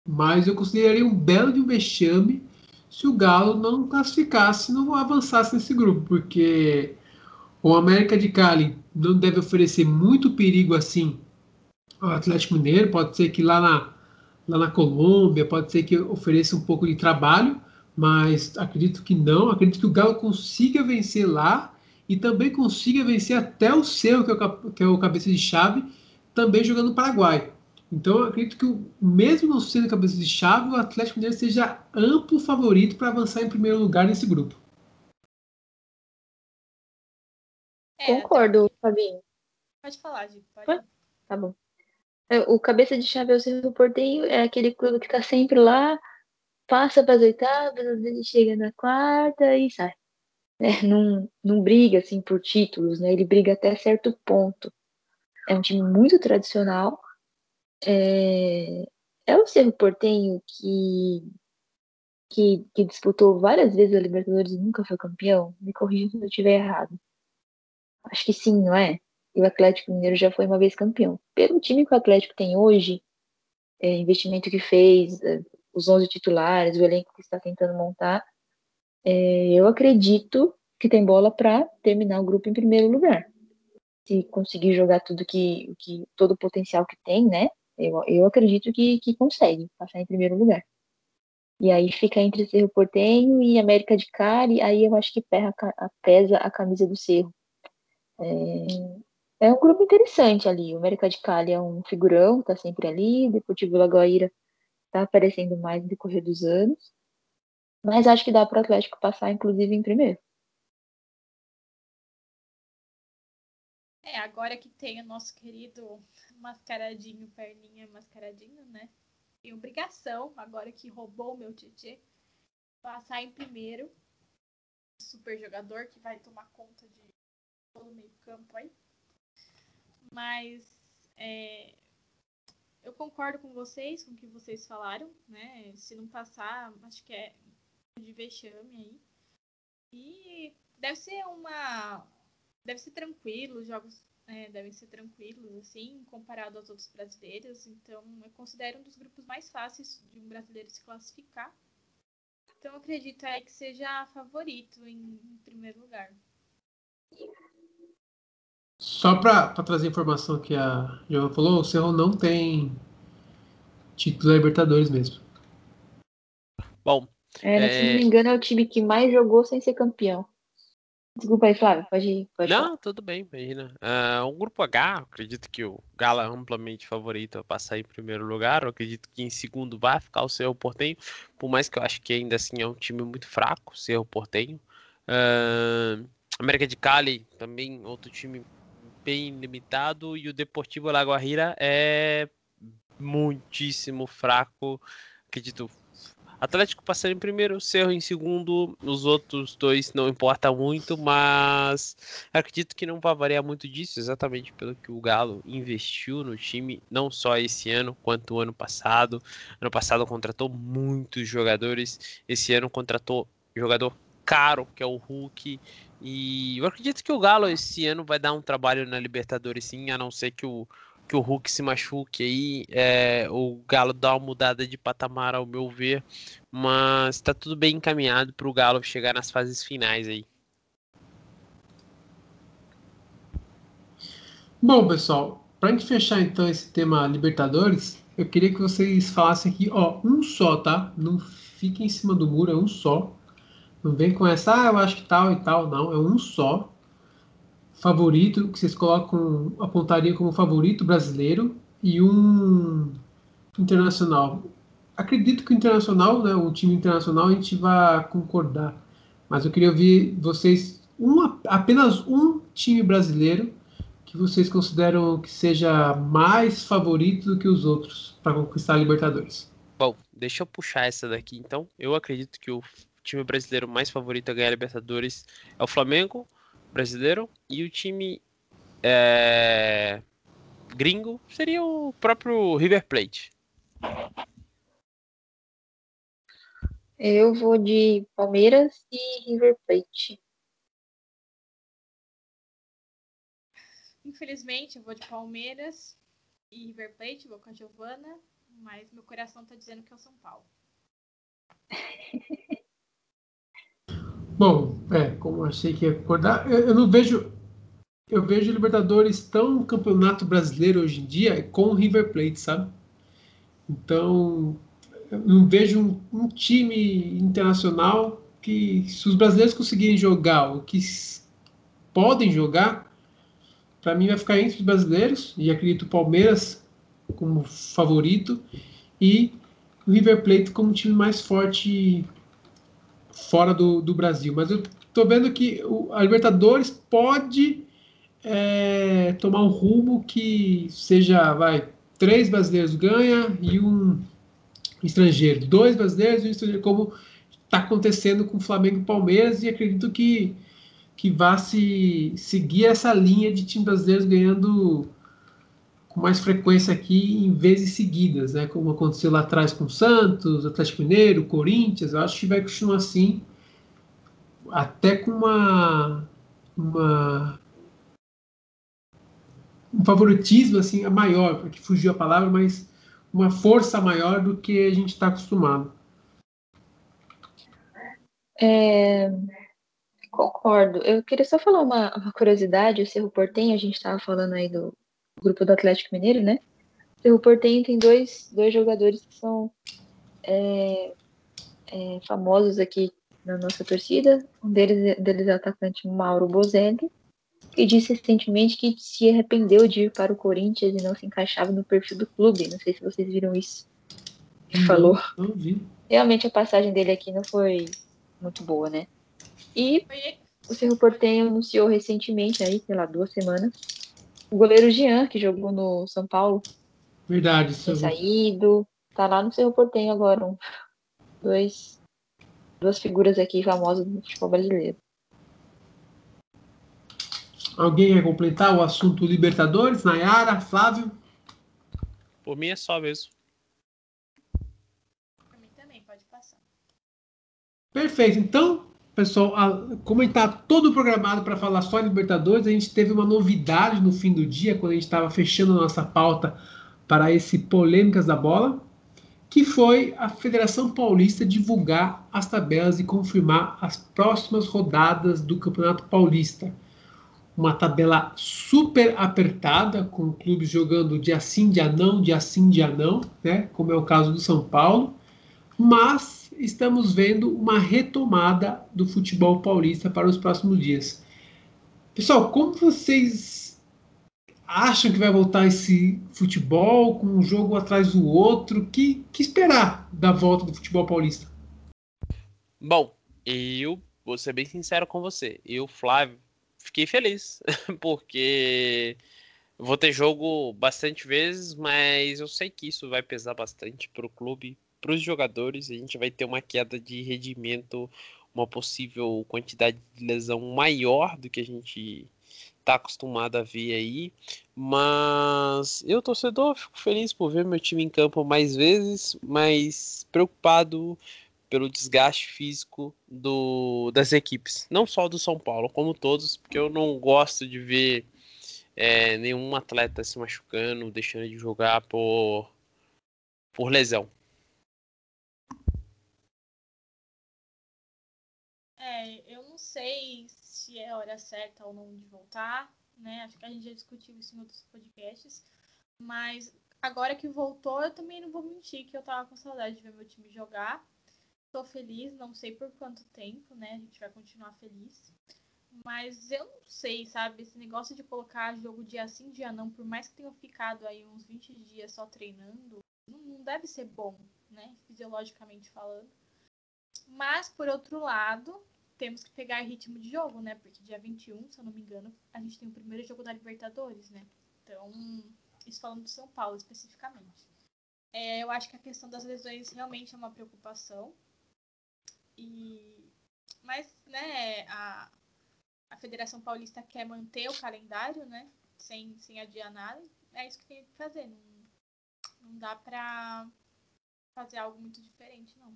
Mas eu consideraria um belo de um vexame se o Galo não classificasse, não avançasse nesse grupo, porque o América de Cali não deve oferecer muito perigo assim Atlético Mineiro, pode ser que lá na, lá na Colômbia, pode ser que ofereça um pouco de trabalho, mas acredito que não. Acredito que o Galo consiga vencer lá e também consiga vencer até o seu, que é o, que é o cabeça de chave, também jogando no Paraguai. Então, acredito que, mesmo não sendo cabeça de chave, o Atlético Mineiro seja amplo favorito para avançar em primeiro lugar nesse grupo. É, Concordo, Fabinho. Pode falar, Gi. Pode. Tá bom. É, o cabeça de chave é o Cerro Porteio, é aquele clube que está sempre lá, passa para as oitavas, às vezes chega na quarta e sai. É, não, não briga assim por títulos, né? Ele briga até certo ponto. É um time muito tradicional. É, é o Cerro Portenho que, que, que disputou várias vezes a Libertadores e nunca foi campeão. Me corrija se eu estiver errado. Acho que sim, não é? E o Atlético Mineiro já foi uma vez campeão. Pelo time que o Atlético tem hoje, é, investimento que fez, é, os 11 titulares, o elenco que está tentando montar, é, eu acredito que tem bola para terminar o grupo em primeiro lugar. Se conseguir jogar tudo que, que todo o potencial que tem, né? Eu, eu acredito que, que consegue passar em primeiro lugar. E aí fica entre Cerro Portenho e América de Cali, aí eu acho que pesa, a camisa do Cerro. É, é um grupo interessante ali. O América de Cali é um figurão, tá sempre ali. O Deportivo Lagoaíra tá aparecendo mais no decorrer dos anos. Mas acho que dá para o Atlético passar, inclusive, em primeiro. É, agora que tem o nosso querido mascaradinho, perninha mascaradinho, né? Tem obrigação, agora que roubou o meu Tietê, passar em primeiro. Super jogador que vai tomar conta de todo o meio campo aí. Mas é, eu concordo com vocês, com o que vocês falaram, né? Se não passar, acho que é de vexame aí. E deve ser uma. Deve ser tranquilo, os jogos é, devem ser tranquilos, assim, comparado aos outros brasileiros. Então, eu considero um dos grupos mais fáceis de um brasileiro se classificar. Então, eu acredito aí que seja favorito em, em primeiro lugar. Só para trazer a informação que a Joana falou, o Cerro não tem título da Libertadores mesmo. Bom. É, é... Se não me engano, é o time que mais jogou sem ser campeão. Desculpa aí, Flávio, pode ir. Pode não, falar. tudo bem, imagina. Uh, o grupo H, acredito que o Gala é amplamente favorito a passar em primeiro lugar. Eu acredito que em segundo vai ficar o Cerro Portenho, por mais que eu acho que ainda assim é um time muito fraco, o Cerro Portenho. Uh, América de Cali, também outro time bem limitado. E o Deportivo Lagoarira é muitíssimo fraco. Acredito Atlético passando em primeiro, Cerro em segundo, os outros dois não importa muito, mas acredito que não vai variar muito disso, exatamente pelo que o Galo investiu no time, não só esse ano, quanto ano passado. Ano passado contratou muitos jogadores, esse ano contratou jogador caro, que é o Hulk. E eu acredito que o Galo esse ano vai dar um trabalho na Libertadores, sim, a não ser que o que o Hulk se machuque aí, é, o Galo dá uma mudada de patamar, ao meu ver, mas está tudo bem encaminhado para o Galo chegar nas fases finais aí. Bom, pessoal, para a gente fechar então esse tema Libertadores, eu queria que vocês falassem aqui, ó, um só, tá? Não fique em cima do muro, é um só. Não vem com essa, ah, eu acho que tal e tal, não, é um só favorito, que vocês colocam, apontariam como favorito brasileiro e um internacional. Acredito que o internacional, né, o time internacional, a gente vai concordar. Mas eu queria ouvir vocês, um, apenas um time brasileiro que vocês consideram que seja mais favorito do que os outros para conquistar a Libertadores. Bom, deixa eu puxar essa daqui então. Eu acredito que o time brasileiro mais favorito a ganhar a Libertadores é o Flamengo brasileiro e o time é, gringo seria o próprio River Plate. Eu vou de Palmeiras e River Plate. Infelizmente, eu vou de Palmeiras e River Plate, vou com a Giovana, mas meu coração tá dizendo que é o São Paulo. [LAUGHS] Bom, é, como achei que ia acordar, eu, eu não vejo. Eu vejo Libertadores tão campeonato brasileiro hoje em dia com o River Plate, sabe? Então, eu não vejo um, um time internacional que, se os brasileiros conseguirem jogar o que podem jogar, para mim vai ficar entre os brasileiros, e acredito o Palmeiras como favorito, e o River Plate como time mais forte fora do, do Brasil. Mas eu estou vendo que o, a Libertadores pode é, tomar um rumo que seja, vai, três brasileiros ganha e um estrangeiro, dois brasileiros e um estrangeiro, como está acontecendo com Flamengo e Palmeiras, e acredito que, que vá se seguir essa linha de times brasileiros ganhando com mais frequência aqui em vezes seguidas, né? Como aconteceu lá atrás com o Santos, Atlético Mineiro, Corinthians. Eu acho que vai continuar assim, até com uma, uma um favoritismo assim maior, porque fugiu a palavra, mas uma força maior do que a gente está acostumado. É, concordo. Eu queria só falar uma, uma curiosidade. O Cerro Portenho, a gente estava falando aí do, grupo do Atlético Mineiro, né? O Portenho tem dois, dois jogadores que são é, é, famosos aqui na nossa torcida. Um deles, deles é o atacante Mauro Bozelli, que disse recentemente que se arrependeu de ir para o Corinthians e não se encaixava no perfil do clube. Não sei se vocês viram isso. Ele falou. Não vi. Realmente a passagem dele aqui não foi muito boa, né? E o Cerro Portenho anunciou recentemente, aí, sei lá, duas semanas, o goleiro Jean, que jogou no São Paulo. Verdade, Tem saído. Tá lá no Cerro Portenho agora. Um, dois, duas figuras aqui famosas do futebol brasileiro. Alguém quer completar o assunto Libertadores? Nayara, Flávio? Por mim é só mesmo. Por mim também, pode passar. Perfeito. Então, pessoal, a, como está todo programado para falar só Libertadores, a gente teve uma novidade no fim do dia, quando a gente estava fechando a nossa pauta para esse Polêmicas da Bola, que foi a Federação Paulista divulgar as tabelas e confirmar as próximas rodadas do Campeonato Paulista. Uma tabela super apertada, com clubes jogando dia sim, dia não, dia sim, dia não, né? como é o caso do São Paulo, mas estamos vendo uma retomada do futebol paulista para os próximos dias. Pessoal, como vocês acham que vai voltar esse futebol com um jogo atrás do outro? Que, que esperar da volta do futebol paulista? Bom, eu vou ser bem sincero com você. Eu, Flávio, fiquei feliz, [LAUGHS] porque vou ter jogo bastante vezes, mas eu sei que isso vai pesar bastante para o clube, para os jogadores. A gente vai ter uma queda de rendimento, uma possível quantidade de lesão maior do que a gente tá acostumado a ver aí. Mas eu, torcedor, fico feliz por ver meu time em campo mais vezes, mas preocupado pelo desgaste físico do, das equipes. Não só do São Paulo, como todos, porque eu não gosto de ver é, nenhum atleta se machucando, deixando de jogar por, por lesão. É, eu não sei se é hora certa ou não de voltar, né? Acho que a gente já discutiu isso em outros podcasts. Mas agora que voltou, eu também não vou mentir que eu tava com saudade de ver meu time jogar. Tô feliz, não sei por quanto tempo, né? A gente vai continuar feliz. Mas eu não sei, sabe? Esse negócio de colocar jogo dia sim, dia não, por mais que tenham ficado aí uns 20 dias só treinando, não deve ser bom, né? Fisiologicamente falando. Mas, por outro lado, temos que pegar ritmo de jogo, né? Porque dia 21, se eu não me engano, a gente tem o primeiro jogo da Libertadores, né? Então, isso falando do São Paulo especificamente. É, eu acho que a questão das lesões realmente é uma preocupação. E mas, né, a, a Federação Paulista quer manter o calendário, né? Sem, sem adiar nada. É isso que tem que fazer. Não, não dá pra fazer algo muito diferente, não.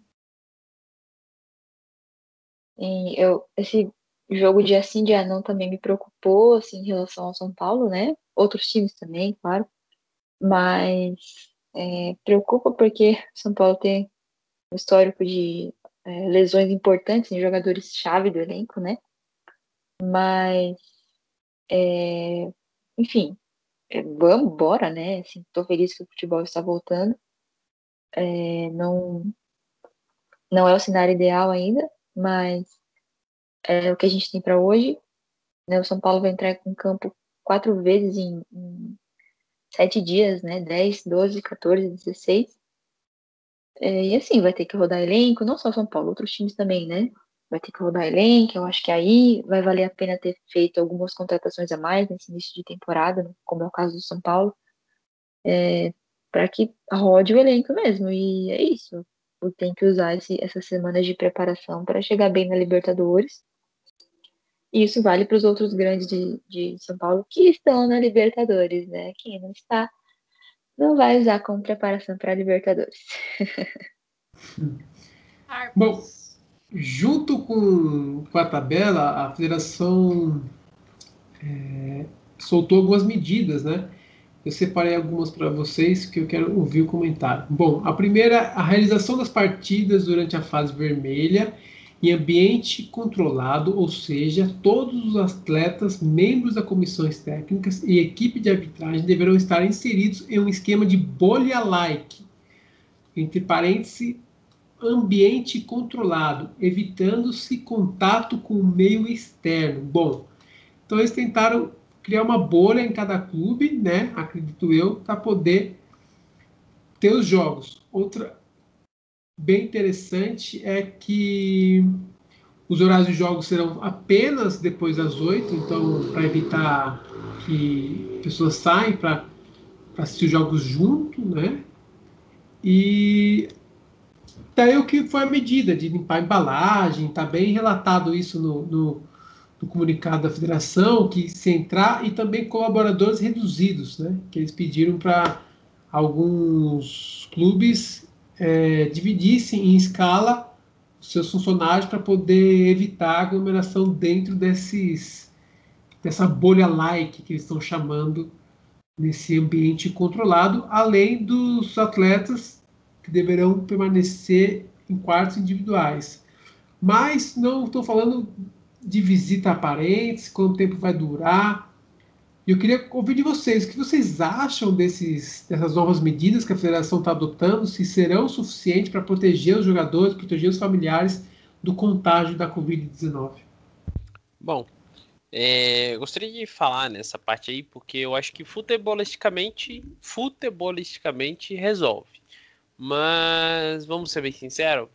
E eu, esse jogo de assim dia não também me preocupou assim, em relação ao São Paulo, né? Outros times também, claro. Mas é, preocupa porque São Paulo tem um histórico de é, lesões importantes em jogadores-chave do elenco, né? Mas, é, enfim, é, vamos, bora, né? Assim, tô feliz que o futebol está voltando. É, não, não é o cenário ideal ainda, mas é o que a gente tem para hoje. Né? O São Paulo vai entrar em campo quatro vezes em, em sete dias, né? 10, 12, 14, 16. É, e assim, vai ter que rodar elenco, não só São Paulo, outros times também, né? Vai ter que rodar elenco, eu acho que aí vai valer a pena ter feito algumas contratações a mais nesse início de temporada, né? como é o caso do São Paulo, é, para que rode o elenco mesmo. E é isso tem que usar esse, essas semanas de preparação para chegar bem na Libertadores. E isso vale para os outros grandes de, de São Paulo que estão na Libertadores, né? Quem não está, não vai usar como preparação para a Libertadores. [LAUGHS] Bom, junto com, com a tabela, a federação é, soltou algumas medidas, né? Eu separei algumas para vocês que eu quero ouvir o comentário. Bom, a primeira, a realização das partidas durante a fase vermelha em ambiente controlado, ou seja, todos os atletas, membros das comissões técnicas e equipe de arbitragem deverão estar inseridos em um esquema de bolha-like, entre parênteses, ambiente controlado, evitando-se contato com o meio externo. Bom, então eles tentaram criar uma bolha em cada clube, né? Acredito eu, para poder ter os jogos. Outra bem interessante é que os horários de jogos serão apenas depois das oito, então para evitar que pessoas saem para assistir os jogos junto, né? E daí o que foi a medida de limpar a embalagem, tá bem relatado isso no, no do comunicado da federação que se entrar e também colaboradores reduzidos, né? Que eles pediram para alguns clubes é, dividissem em escala seus funcionários para poder evitar aglomeração dentro desses dessa bolha like que eles estão chamando nesse ambiente controlado, além dos atletas que deverão permanecer em quartos individuais. Mas não estou falando de visita a parentes, quanto tempo vai durar. Eu queria ouvir de vocês, o que vocês acham desses, dessas novas medidas que a federação está adotando, se serão suficientes para proteger os jogadores, proteger os familiares do contágio da Covid-19? Bom, é, gostaria de falar nessa parte aí, porque eu acho que futebolisticamente, futebolisticamente resolve. Mas vamos ser bem sinceros,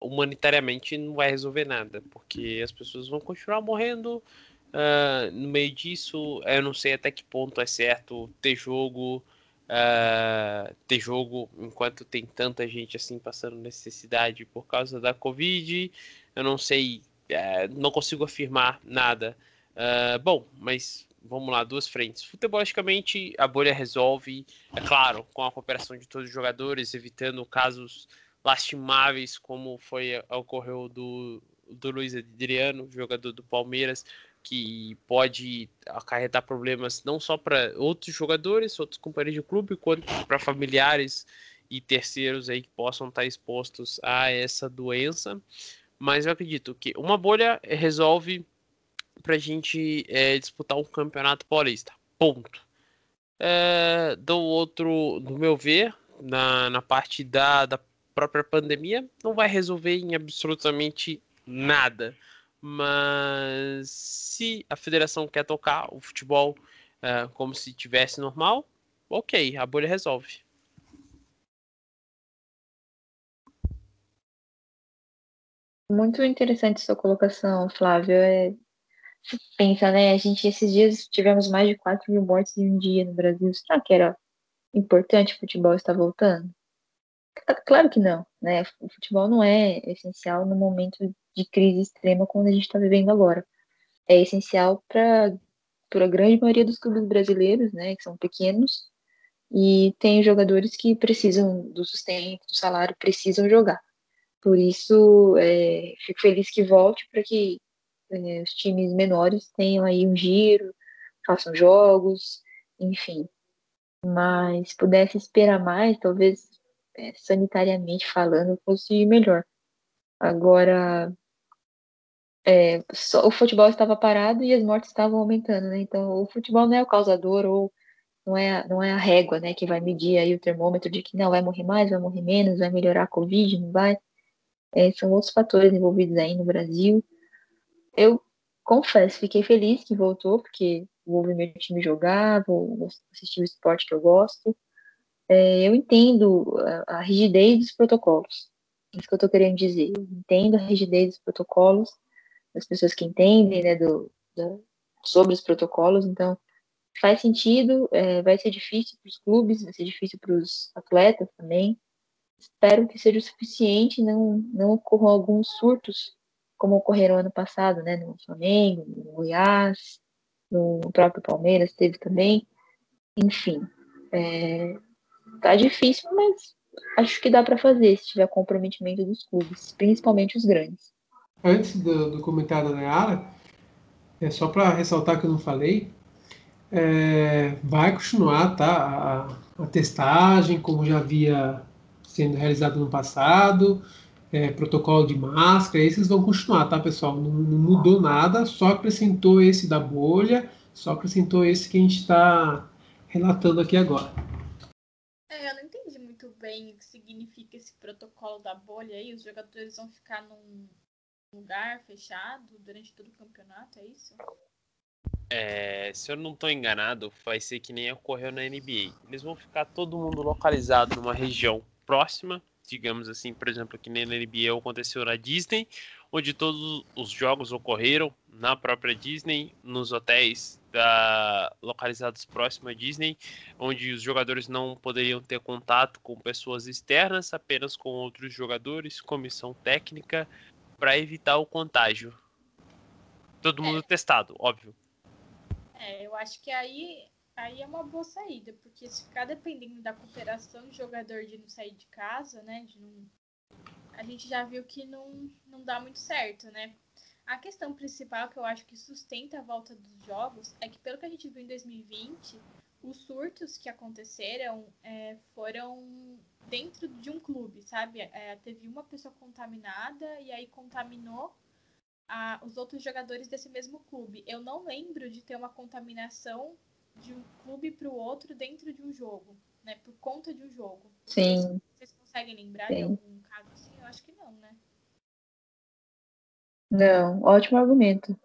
humanitariamente não vai resolver nada, porque as pessoas vão continuar morrendo. Uh, no meio disso, eu não sei até que ponto é certo ter jogo, uh, ter jogo enquanto tem tanta gente assim passando necessidade por causa da Covid. Eu não sei, uh, não consigo afirmar nada. Uh, bom, mas vamos lá, duas frentes. Futebolisticamente, a bolha resolve, é claro, com a cooperação de todos os jogadores, evitando casos lastimáveis, como foi ocorreu do, do Luiz Adriano, jogador do Palmeiras, que pode acarretar problemas não só para outros jogadores, outros companheiros de clube, quanto para familiares e terceiros aí que possam estar expostos a essa doença. Mas eu acredito que uma bolha resolve para a gente é, disputar um campeonato paulista. Ponto. É, do outro, no meu ver, na, na parte da, da própria pandemia, não vai resolver em absolutamente nada. Mas se a federação quer tocar o futebol é, como se tivesse normal, ok, a bolha resolve. Muito interessante sua colocação, Flávio. É, pensa, né? A gente, esses dias, tivemos mais de 4 mil mortes em um dia no Brasil. Será que era importante o futebol estar voltando? Claro que não, né? O futebol não é essencial no momento de crise extrema como a gente está vivendo agora. É essencial para para a grande maioria dos clubes brasileiros, né, que são pequenos, e tem jogadores que precisam do sustento, do salário, precisam jogar. Por isso, é, fico feliz que volte para que é, os times menores tenham aí um giro, façam jogos, enfim. Mas pudesse esperar mais, talvez é, sanitariamente falando, fosse melhor. Agora, é, só, o futebol estava parado e as mortes estavam aumentando, né? Então, o futebol não é o causador ou não é, não é a régua, né, que vai medir aí o termômetro de que não vai morrer mais, vai morrer menos, vai melhorar a Covid, não vai. É, são outros fatores envolvidos aí no Brasil eu confesso, fiquei feliz que voltou, porque vou ver meu time jogar, vou assistir o esporte que eu gosto. É, eu entendo a, a, rigidez dos protocolos. É isso que eu estou querendo dizer. Eu entendo a rigidez dos protocolos, das pessoas que entendem né, do, do sobre os protocolos, então faz sentido, é, vai ser difícil para os clubes, vai ser difícil para os atletas também. Espero que seja o suficiente, não, não ocorram alguns surtos como ocorreram ano passado, né, no Flamengo, no Goiás, no próprio Palmeiras teve também. Enfim, é, tá difícil, mas acho que dá para fazer se tiver comprometimento dos clubes, principalmente os grandes. Antes do, do comentário da Nayara, é só para ressaltar que eu não falei, é, vai continuar tá, a, a, testagem, como já havia sendo realizado no passado é, protocolo de máscara, esses vão continuar, tá, pessoal? Não, não, mudou nada, só acrescentou esse da bolha, só acrescentou esse que a gente está relatando aqui agora. É, eu não entendi muito bem o que significa esse protocolo da bolha aí. Os jogadores vão ficar num lugar fechado durante todo o campeonato, é isso? É, se eu não estou enganado, vai ser que nem ocorreu na NBA. Eles vão ficar todo mundo localizado numa região próxima digamos assim, por exemplo, que nem na NBA aconteceu na Disney, onde todos os jogos ocorreram na própria Disney, nos hotéis da, localizados próximo à Disney, onde os jogadores não poderiam ter contato com pessoas externas, apenas com outros jogadores, comissão técnica, para evitar o contágio. Todo mundo é. testado, óbvio. É, eu acho que aí aí é uma boa saída, porque se ficar dependendo da cooperação do jogador de não sair de casa, né, de não a gente já viu que não, não dá muito certo, né? A questão principal que eu acho que sustenta a volta dos jogos é que, pelo que a gente viu em 2020, os surtos que aconteceram é, foram dentro de um clube, sabe? É, teve uma pessoa contaminada e aí contaminou a, os outros jogadores desse mesmo clube. Eu não lembro de ter uma contaminação de um clube para o outro dentro de um jogo, né? Por conta de um jogo. Sim. Vocês conseguem lembrar Sim. de algum caso assim? Eu acho que não, né? Não, ótimo argumento.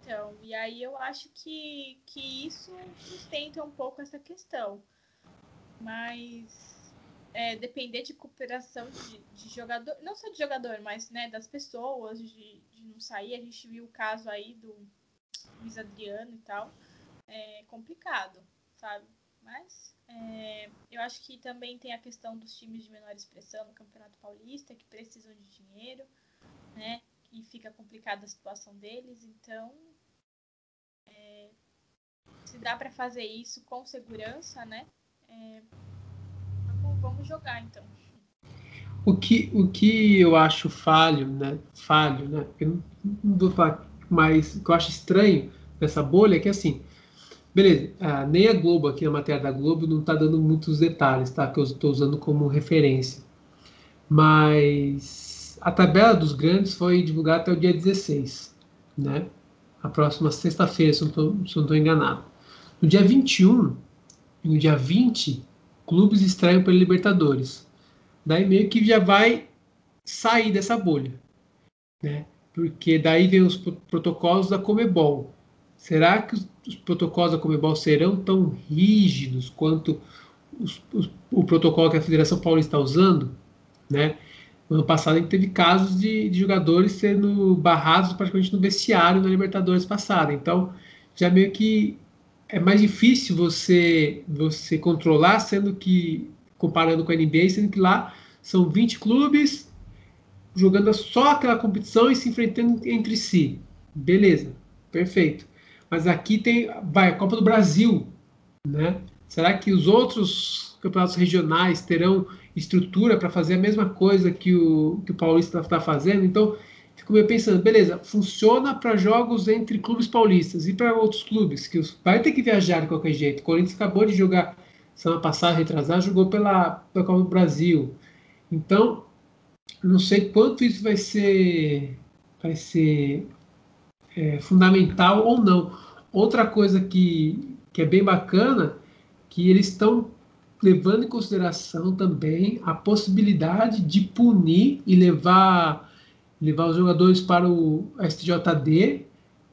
Então, e aí eu acho que, que isso sustenta um pouco essa questão. Mas é, depender de cooperação de, de, jogador, não só de jogador, mas né, das pessoas, de, de não sair. A gente viu o caso aí do Luiz Adriano e tal. É complicado, sabe? Mas é, eu acho que também tem a questão dos times de menor expressão no Campeonato Paulista, que precisam de dinheiro, né? E fica complicada a situação deles. Então, é, se dá para fazer isso com segurança, né? É, vamos, vamos, jogar então. O que, o que eu acho falho, né? Falho, né? Eu não vou falar mais. O que eu acho estranho dessa bolha é que assim Beleza, ah, nem a Globo aqui na matéria da Globo não está dando muitos detalhes, tá? Que eu estou usando como referência. Mas a tabela dos grandes foi divulgada até o dia 16, né? A próxima sexta-feira, se, eu não estou enganado. No dia 21 e no dia 20, clubes estreiam pela Libertadores. Daí meio que já vai sair dessa bolha, né? Porque daí vem os protocolos da Comebol. Será que os os protocolos da Comebol serão tão rígidos quanto os, os, o protocolo que a Federação Paulista está usando, né? No ano passado a gente teve casos de, de, jogadores sendo barrados praticamente no vestiário na Libertadores passada. Então, já meio que é mais difícil você você controlar, sendo que comparando com a NBA, sendo que lá são 20 clubes jogando só aquela competição e se enfrentando entre si. Beleza, perfeito. Mas aqui tem vai a Copa do Brasil, né? Será que os outros campeonatos regionais terão estrutura para fazer a mesma coisa que o, que o Paulista está fazendo? Então, fico meio pensando, beleza, funciona para jogos entre clubes paulistas e para outros clubes, que vai ter que viajar de qualquer jeito. O Corinthians acabou de jogar semana passada, retrasada, jogou pela, pela Copa do Brasil. Então, não sei quanto isso vai ser, vai ser é, fundamental ou não. Outra coisa que, que é bem bacana, que eles estão levando em consideração também a possibilidade de punir e levar, levar os jogadores para o STJD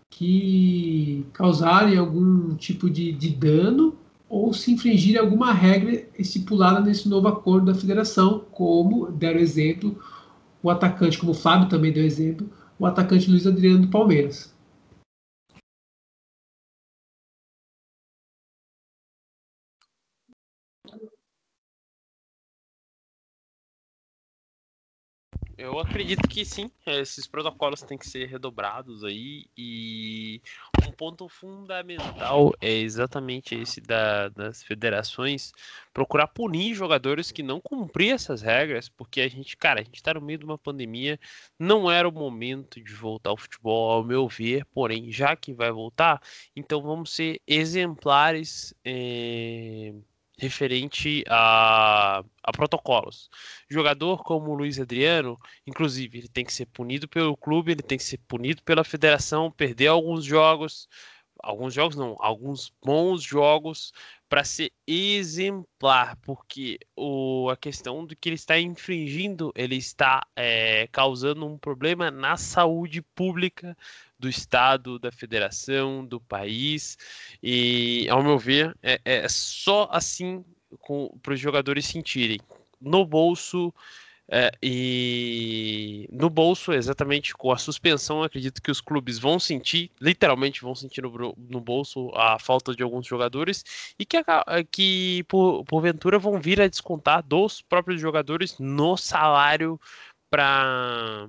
que causarem algum tipo de, de dano ou se infringirem alguma regra estipulada nesse novo acordo da federação, como deram exemplo o atacante, como o Fábio também deu exemplo, o atacante Luiz Adriano do Palmeiras. Eu acredito que sim, esses protocolos têm que ser redobrados aí e um ponto fundamental é exatamente esse da, das federações procurar punir jogadores que não cumpriam essas regras, porque a gente, cara, a gente tá no meio de uma pandemia, não era o momento de voltar ao futebol, ao meu ver, porém, já que vai voltar, então vamos ser exemplares. Eh referente a, a, protocolos. Jogador como o Luiz Adriano, inclusive, ele tem que ser punido pelo clube, ele tem que ser punido pela federação, perder alguns jogos, alguns jogos não, alguns bons jogos para ser exemplar, porque o, a questão do que ele está infringindo, ele está é, causando um problema na saúde pública do Estado, da federação, do país. E, ao meu ver, é, é só assim para os jogadores sentirem no bolso. É, e no bolso, exatamente com a suspensão, acredito que os clubes vão sentir, literalmente vão sentir no, no bolso a falta de alguns jogadores e que, que por, porventura vão vir a descontar dos próprios jogadores no salário para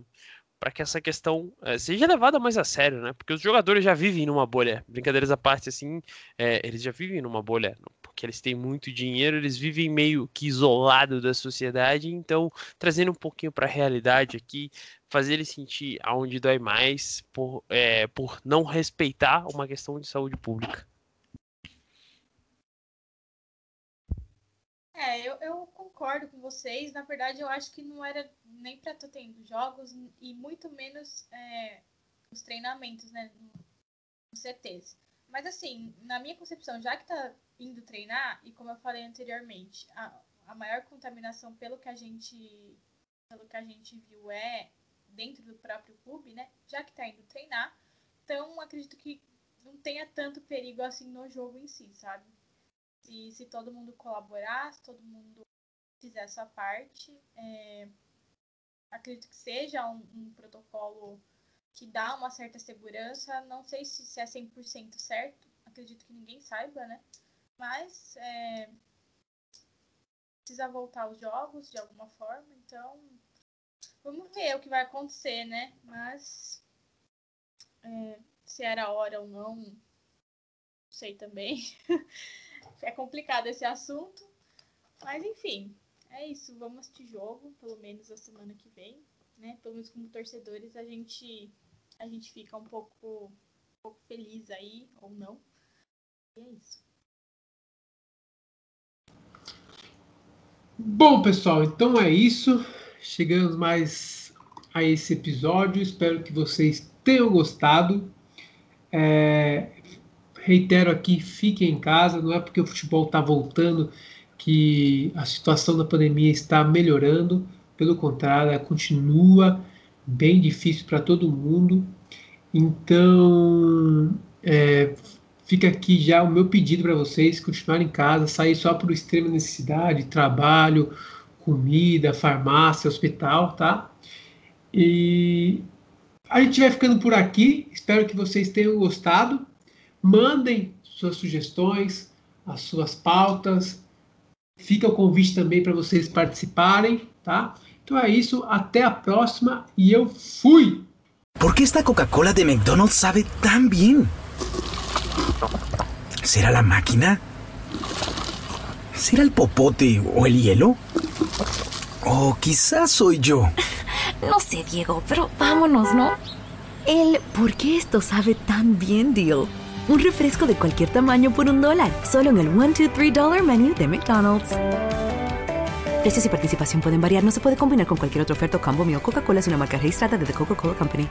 para que essa questão é, seja levada mais a sério, né? Porque os jogadores já vivem numa bolha. Brincadeiras à parte, assim, é, eles já vivem numa bolha, porque eles têm muito dinheiro, eles vivem meio que isolados da sociedade. Então, trazendo um pouquinho para a realidade aqui, fazer ele sentir aonde dói mais por, é, por não respeitar uma questão de saúde pública. É, eu, eu concordo com vocês. Na verdade, eu acho que não era nem para estar tendo jogos e muito menos é, os treinamentos, né? No CTs. Mas assim, na minha concepção, já que tá indo treinar, e como eu falei anteriormente, a, a maior contaminação pelo que a gente pelo que a gente viu é dentro do próprio clube, né? Já que tá indo treinar, então acredito que não tenha tanto perigo assim no jogo em si, sabe? Se, se todo mundo colaborar, se todo mundo fizer a sua parte, é, acredito que seja um, um, protocolo que dá uma certa segurança. Não sei se, se é 100% certo, acredito que ninguém saiba, né? Mas é, precisa voltar aos jogos de alguma forma, então vamos ver o que vai acontecer, né? Mas é, se era hora ou não, não sei também. [LAUGHS] é complicado esse assunto. Mas enfim, é isso. Vamos assistir jogo, pelo menos a semana que vem. Né? Pelo menos como torcedores, a gente, a gente fica um pouco, um pouco feliz aí, ou não. E é isso. Bom, pessoal, então é isso. Chegamos mais a esse episódio. Espero que vocês tenham gostado. É, reitero aqui, fiquem em casa, não é porque o futebol está voltando que a situação da pandemia está melhorando, pelo contrário, ela continua bem difícil para todo mundo. Então, é, fica aqui já o meu pedido para vocês continuarem em casa, sair só por extrema necessidade, trabalho, comida, farmácia, hospital, tá? E a gente vai ficando por aqui. Espero que vocês tenham gostado. Mandem suas sugestões, as suas pautas. Fica o convite também para vocês participarem, tá? Então é isso, até a próxima e eu fui! ¿Por qué esta Coca-Cola de McDonald's sabe tan bien? ¿Será la máquina? ¿Será el popote o el hielo? O quizás soy yo. [LAUGHS] No sé, Diego, pero vámonos, ¿no? El ¿por qué esto sabe tan bien, Deal? Un refresco de cualquier tamaño por un dólar, solo en el 1, 2, 3 dollar menu de McDonald's. Precios y participación pueden variar, no se puede combinar con cualquier otra oferta o combo mío. Coca-Cola es una marca registrada de The Coca-Cola Company.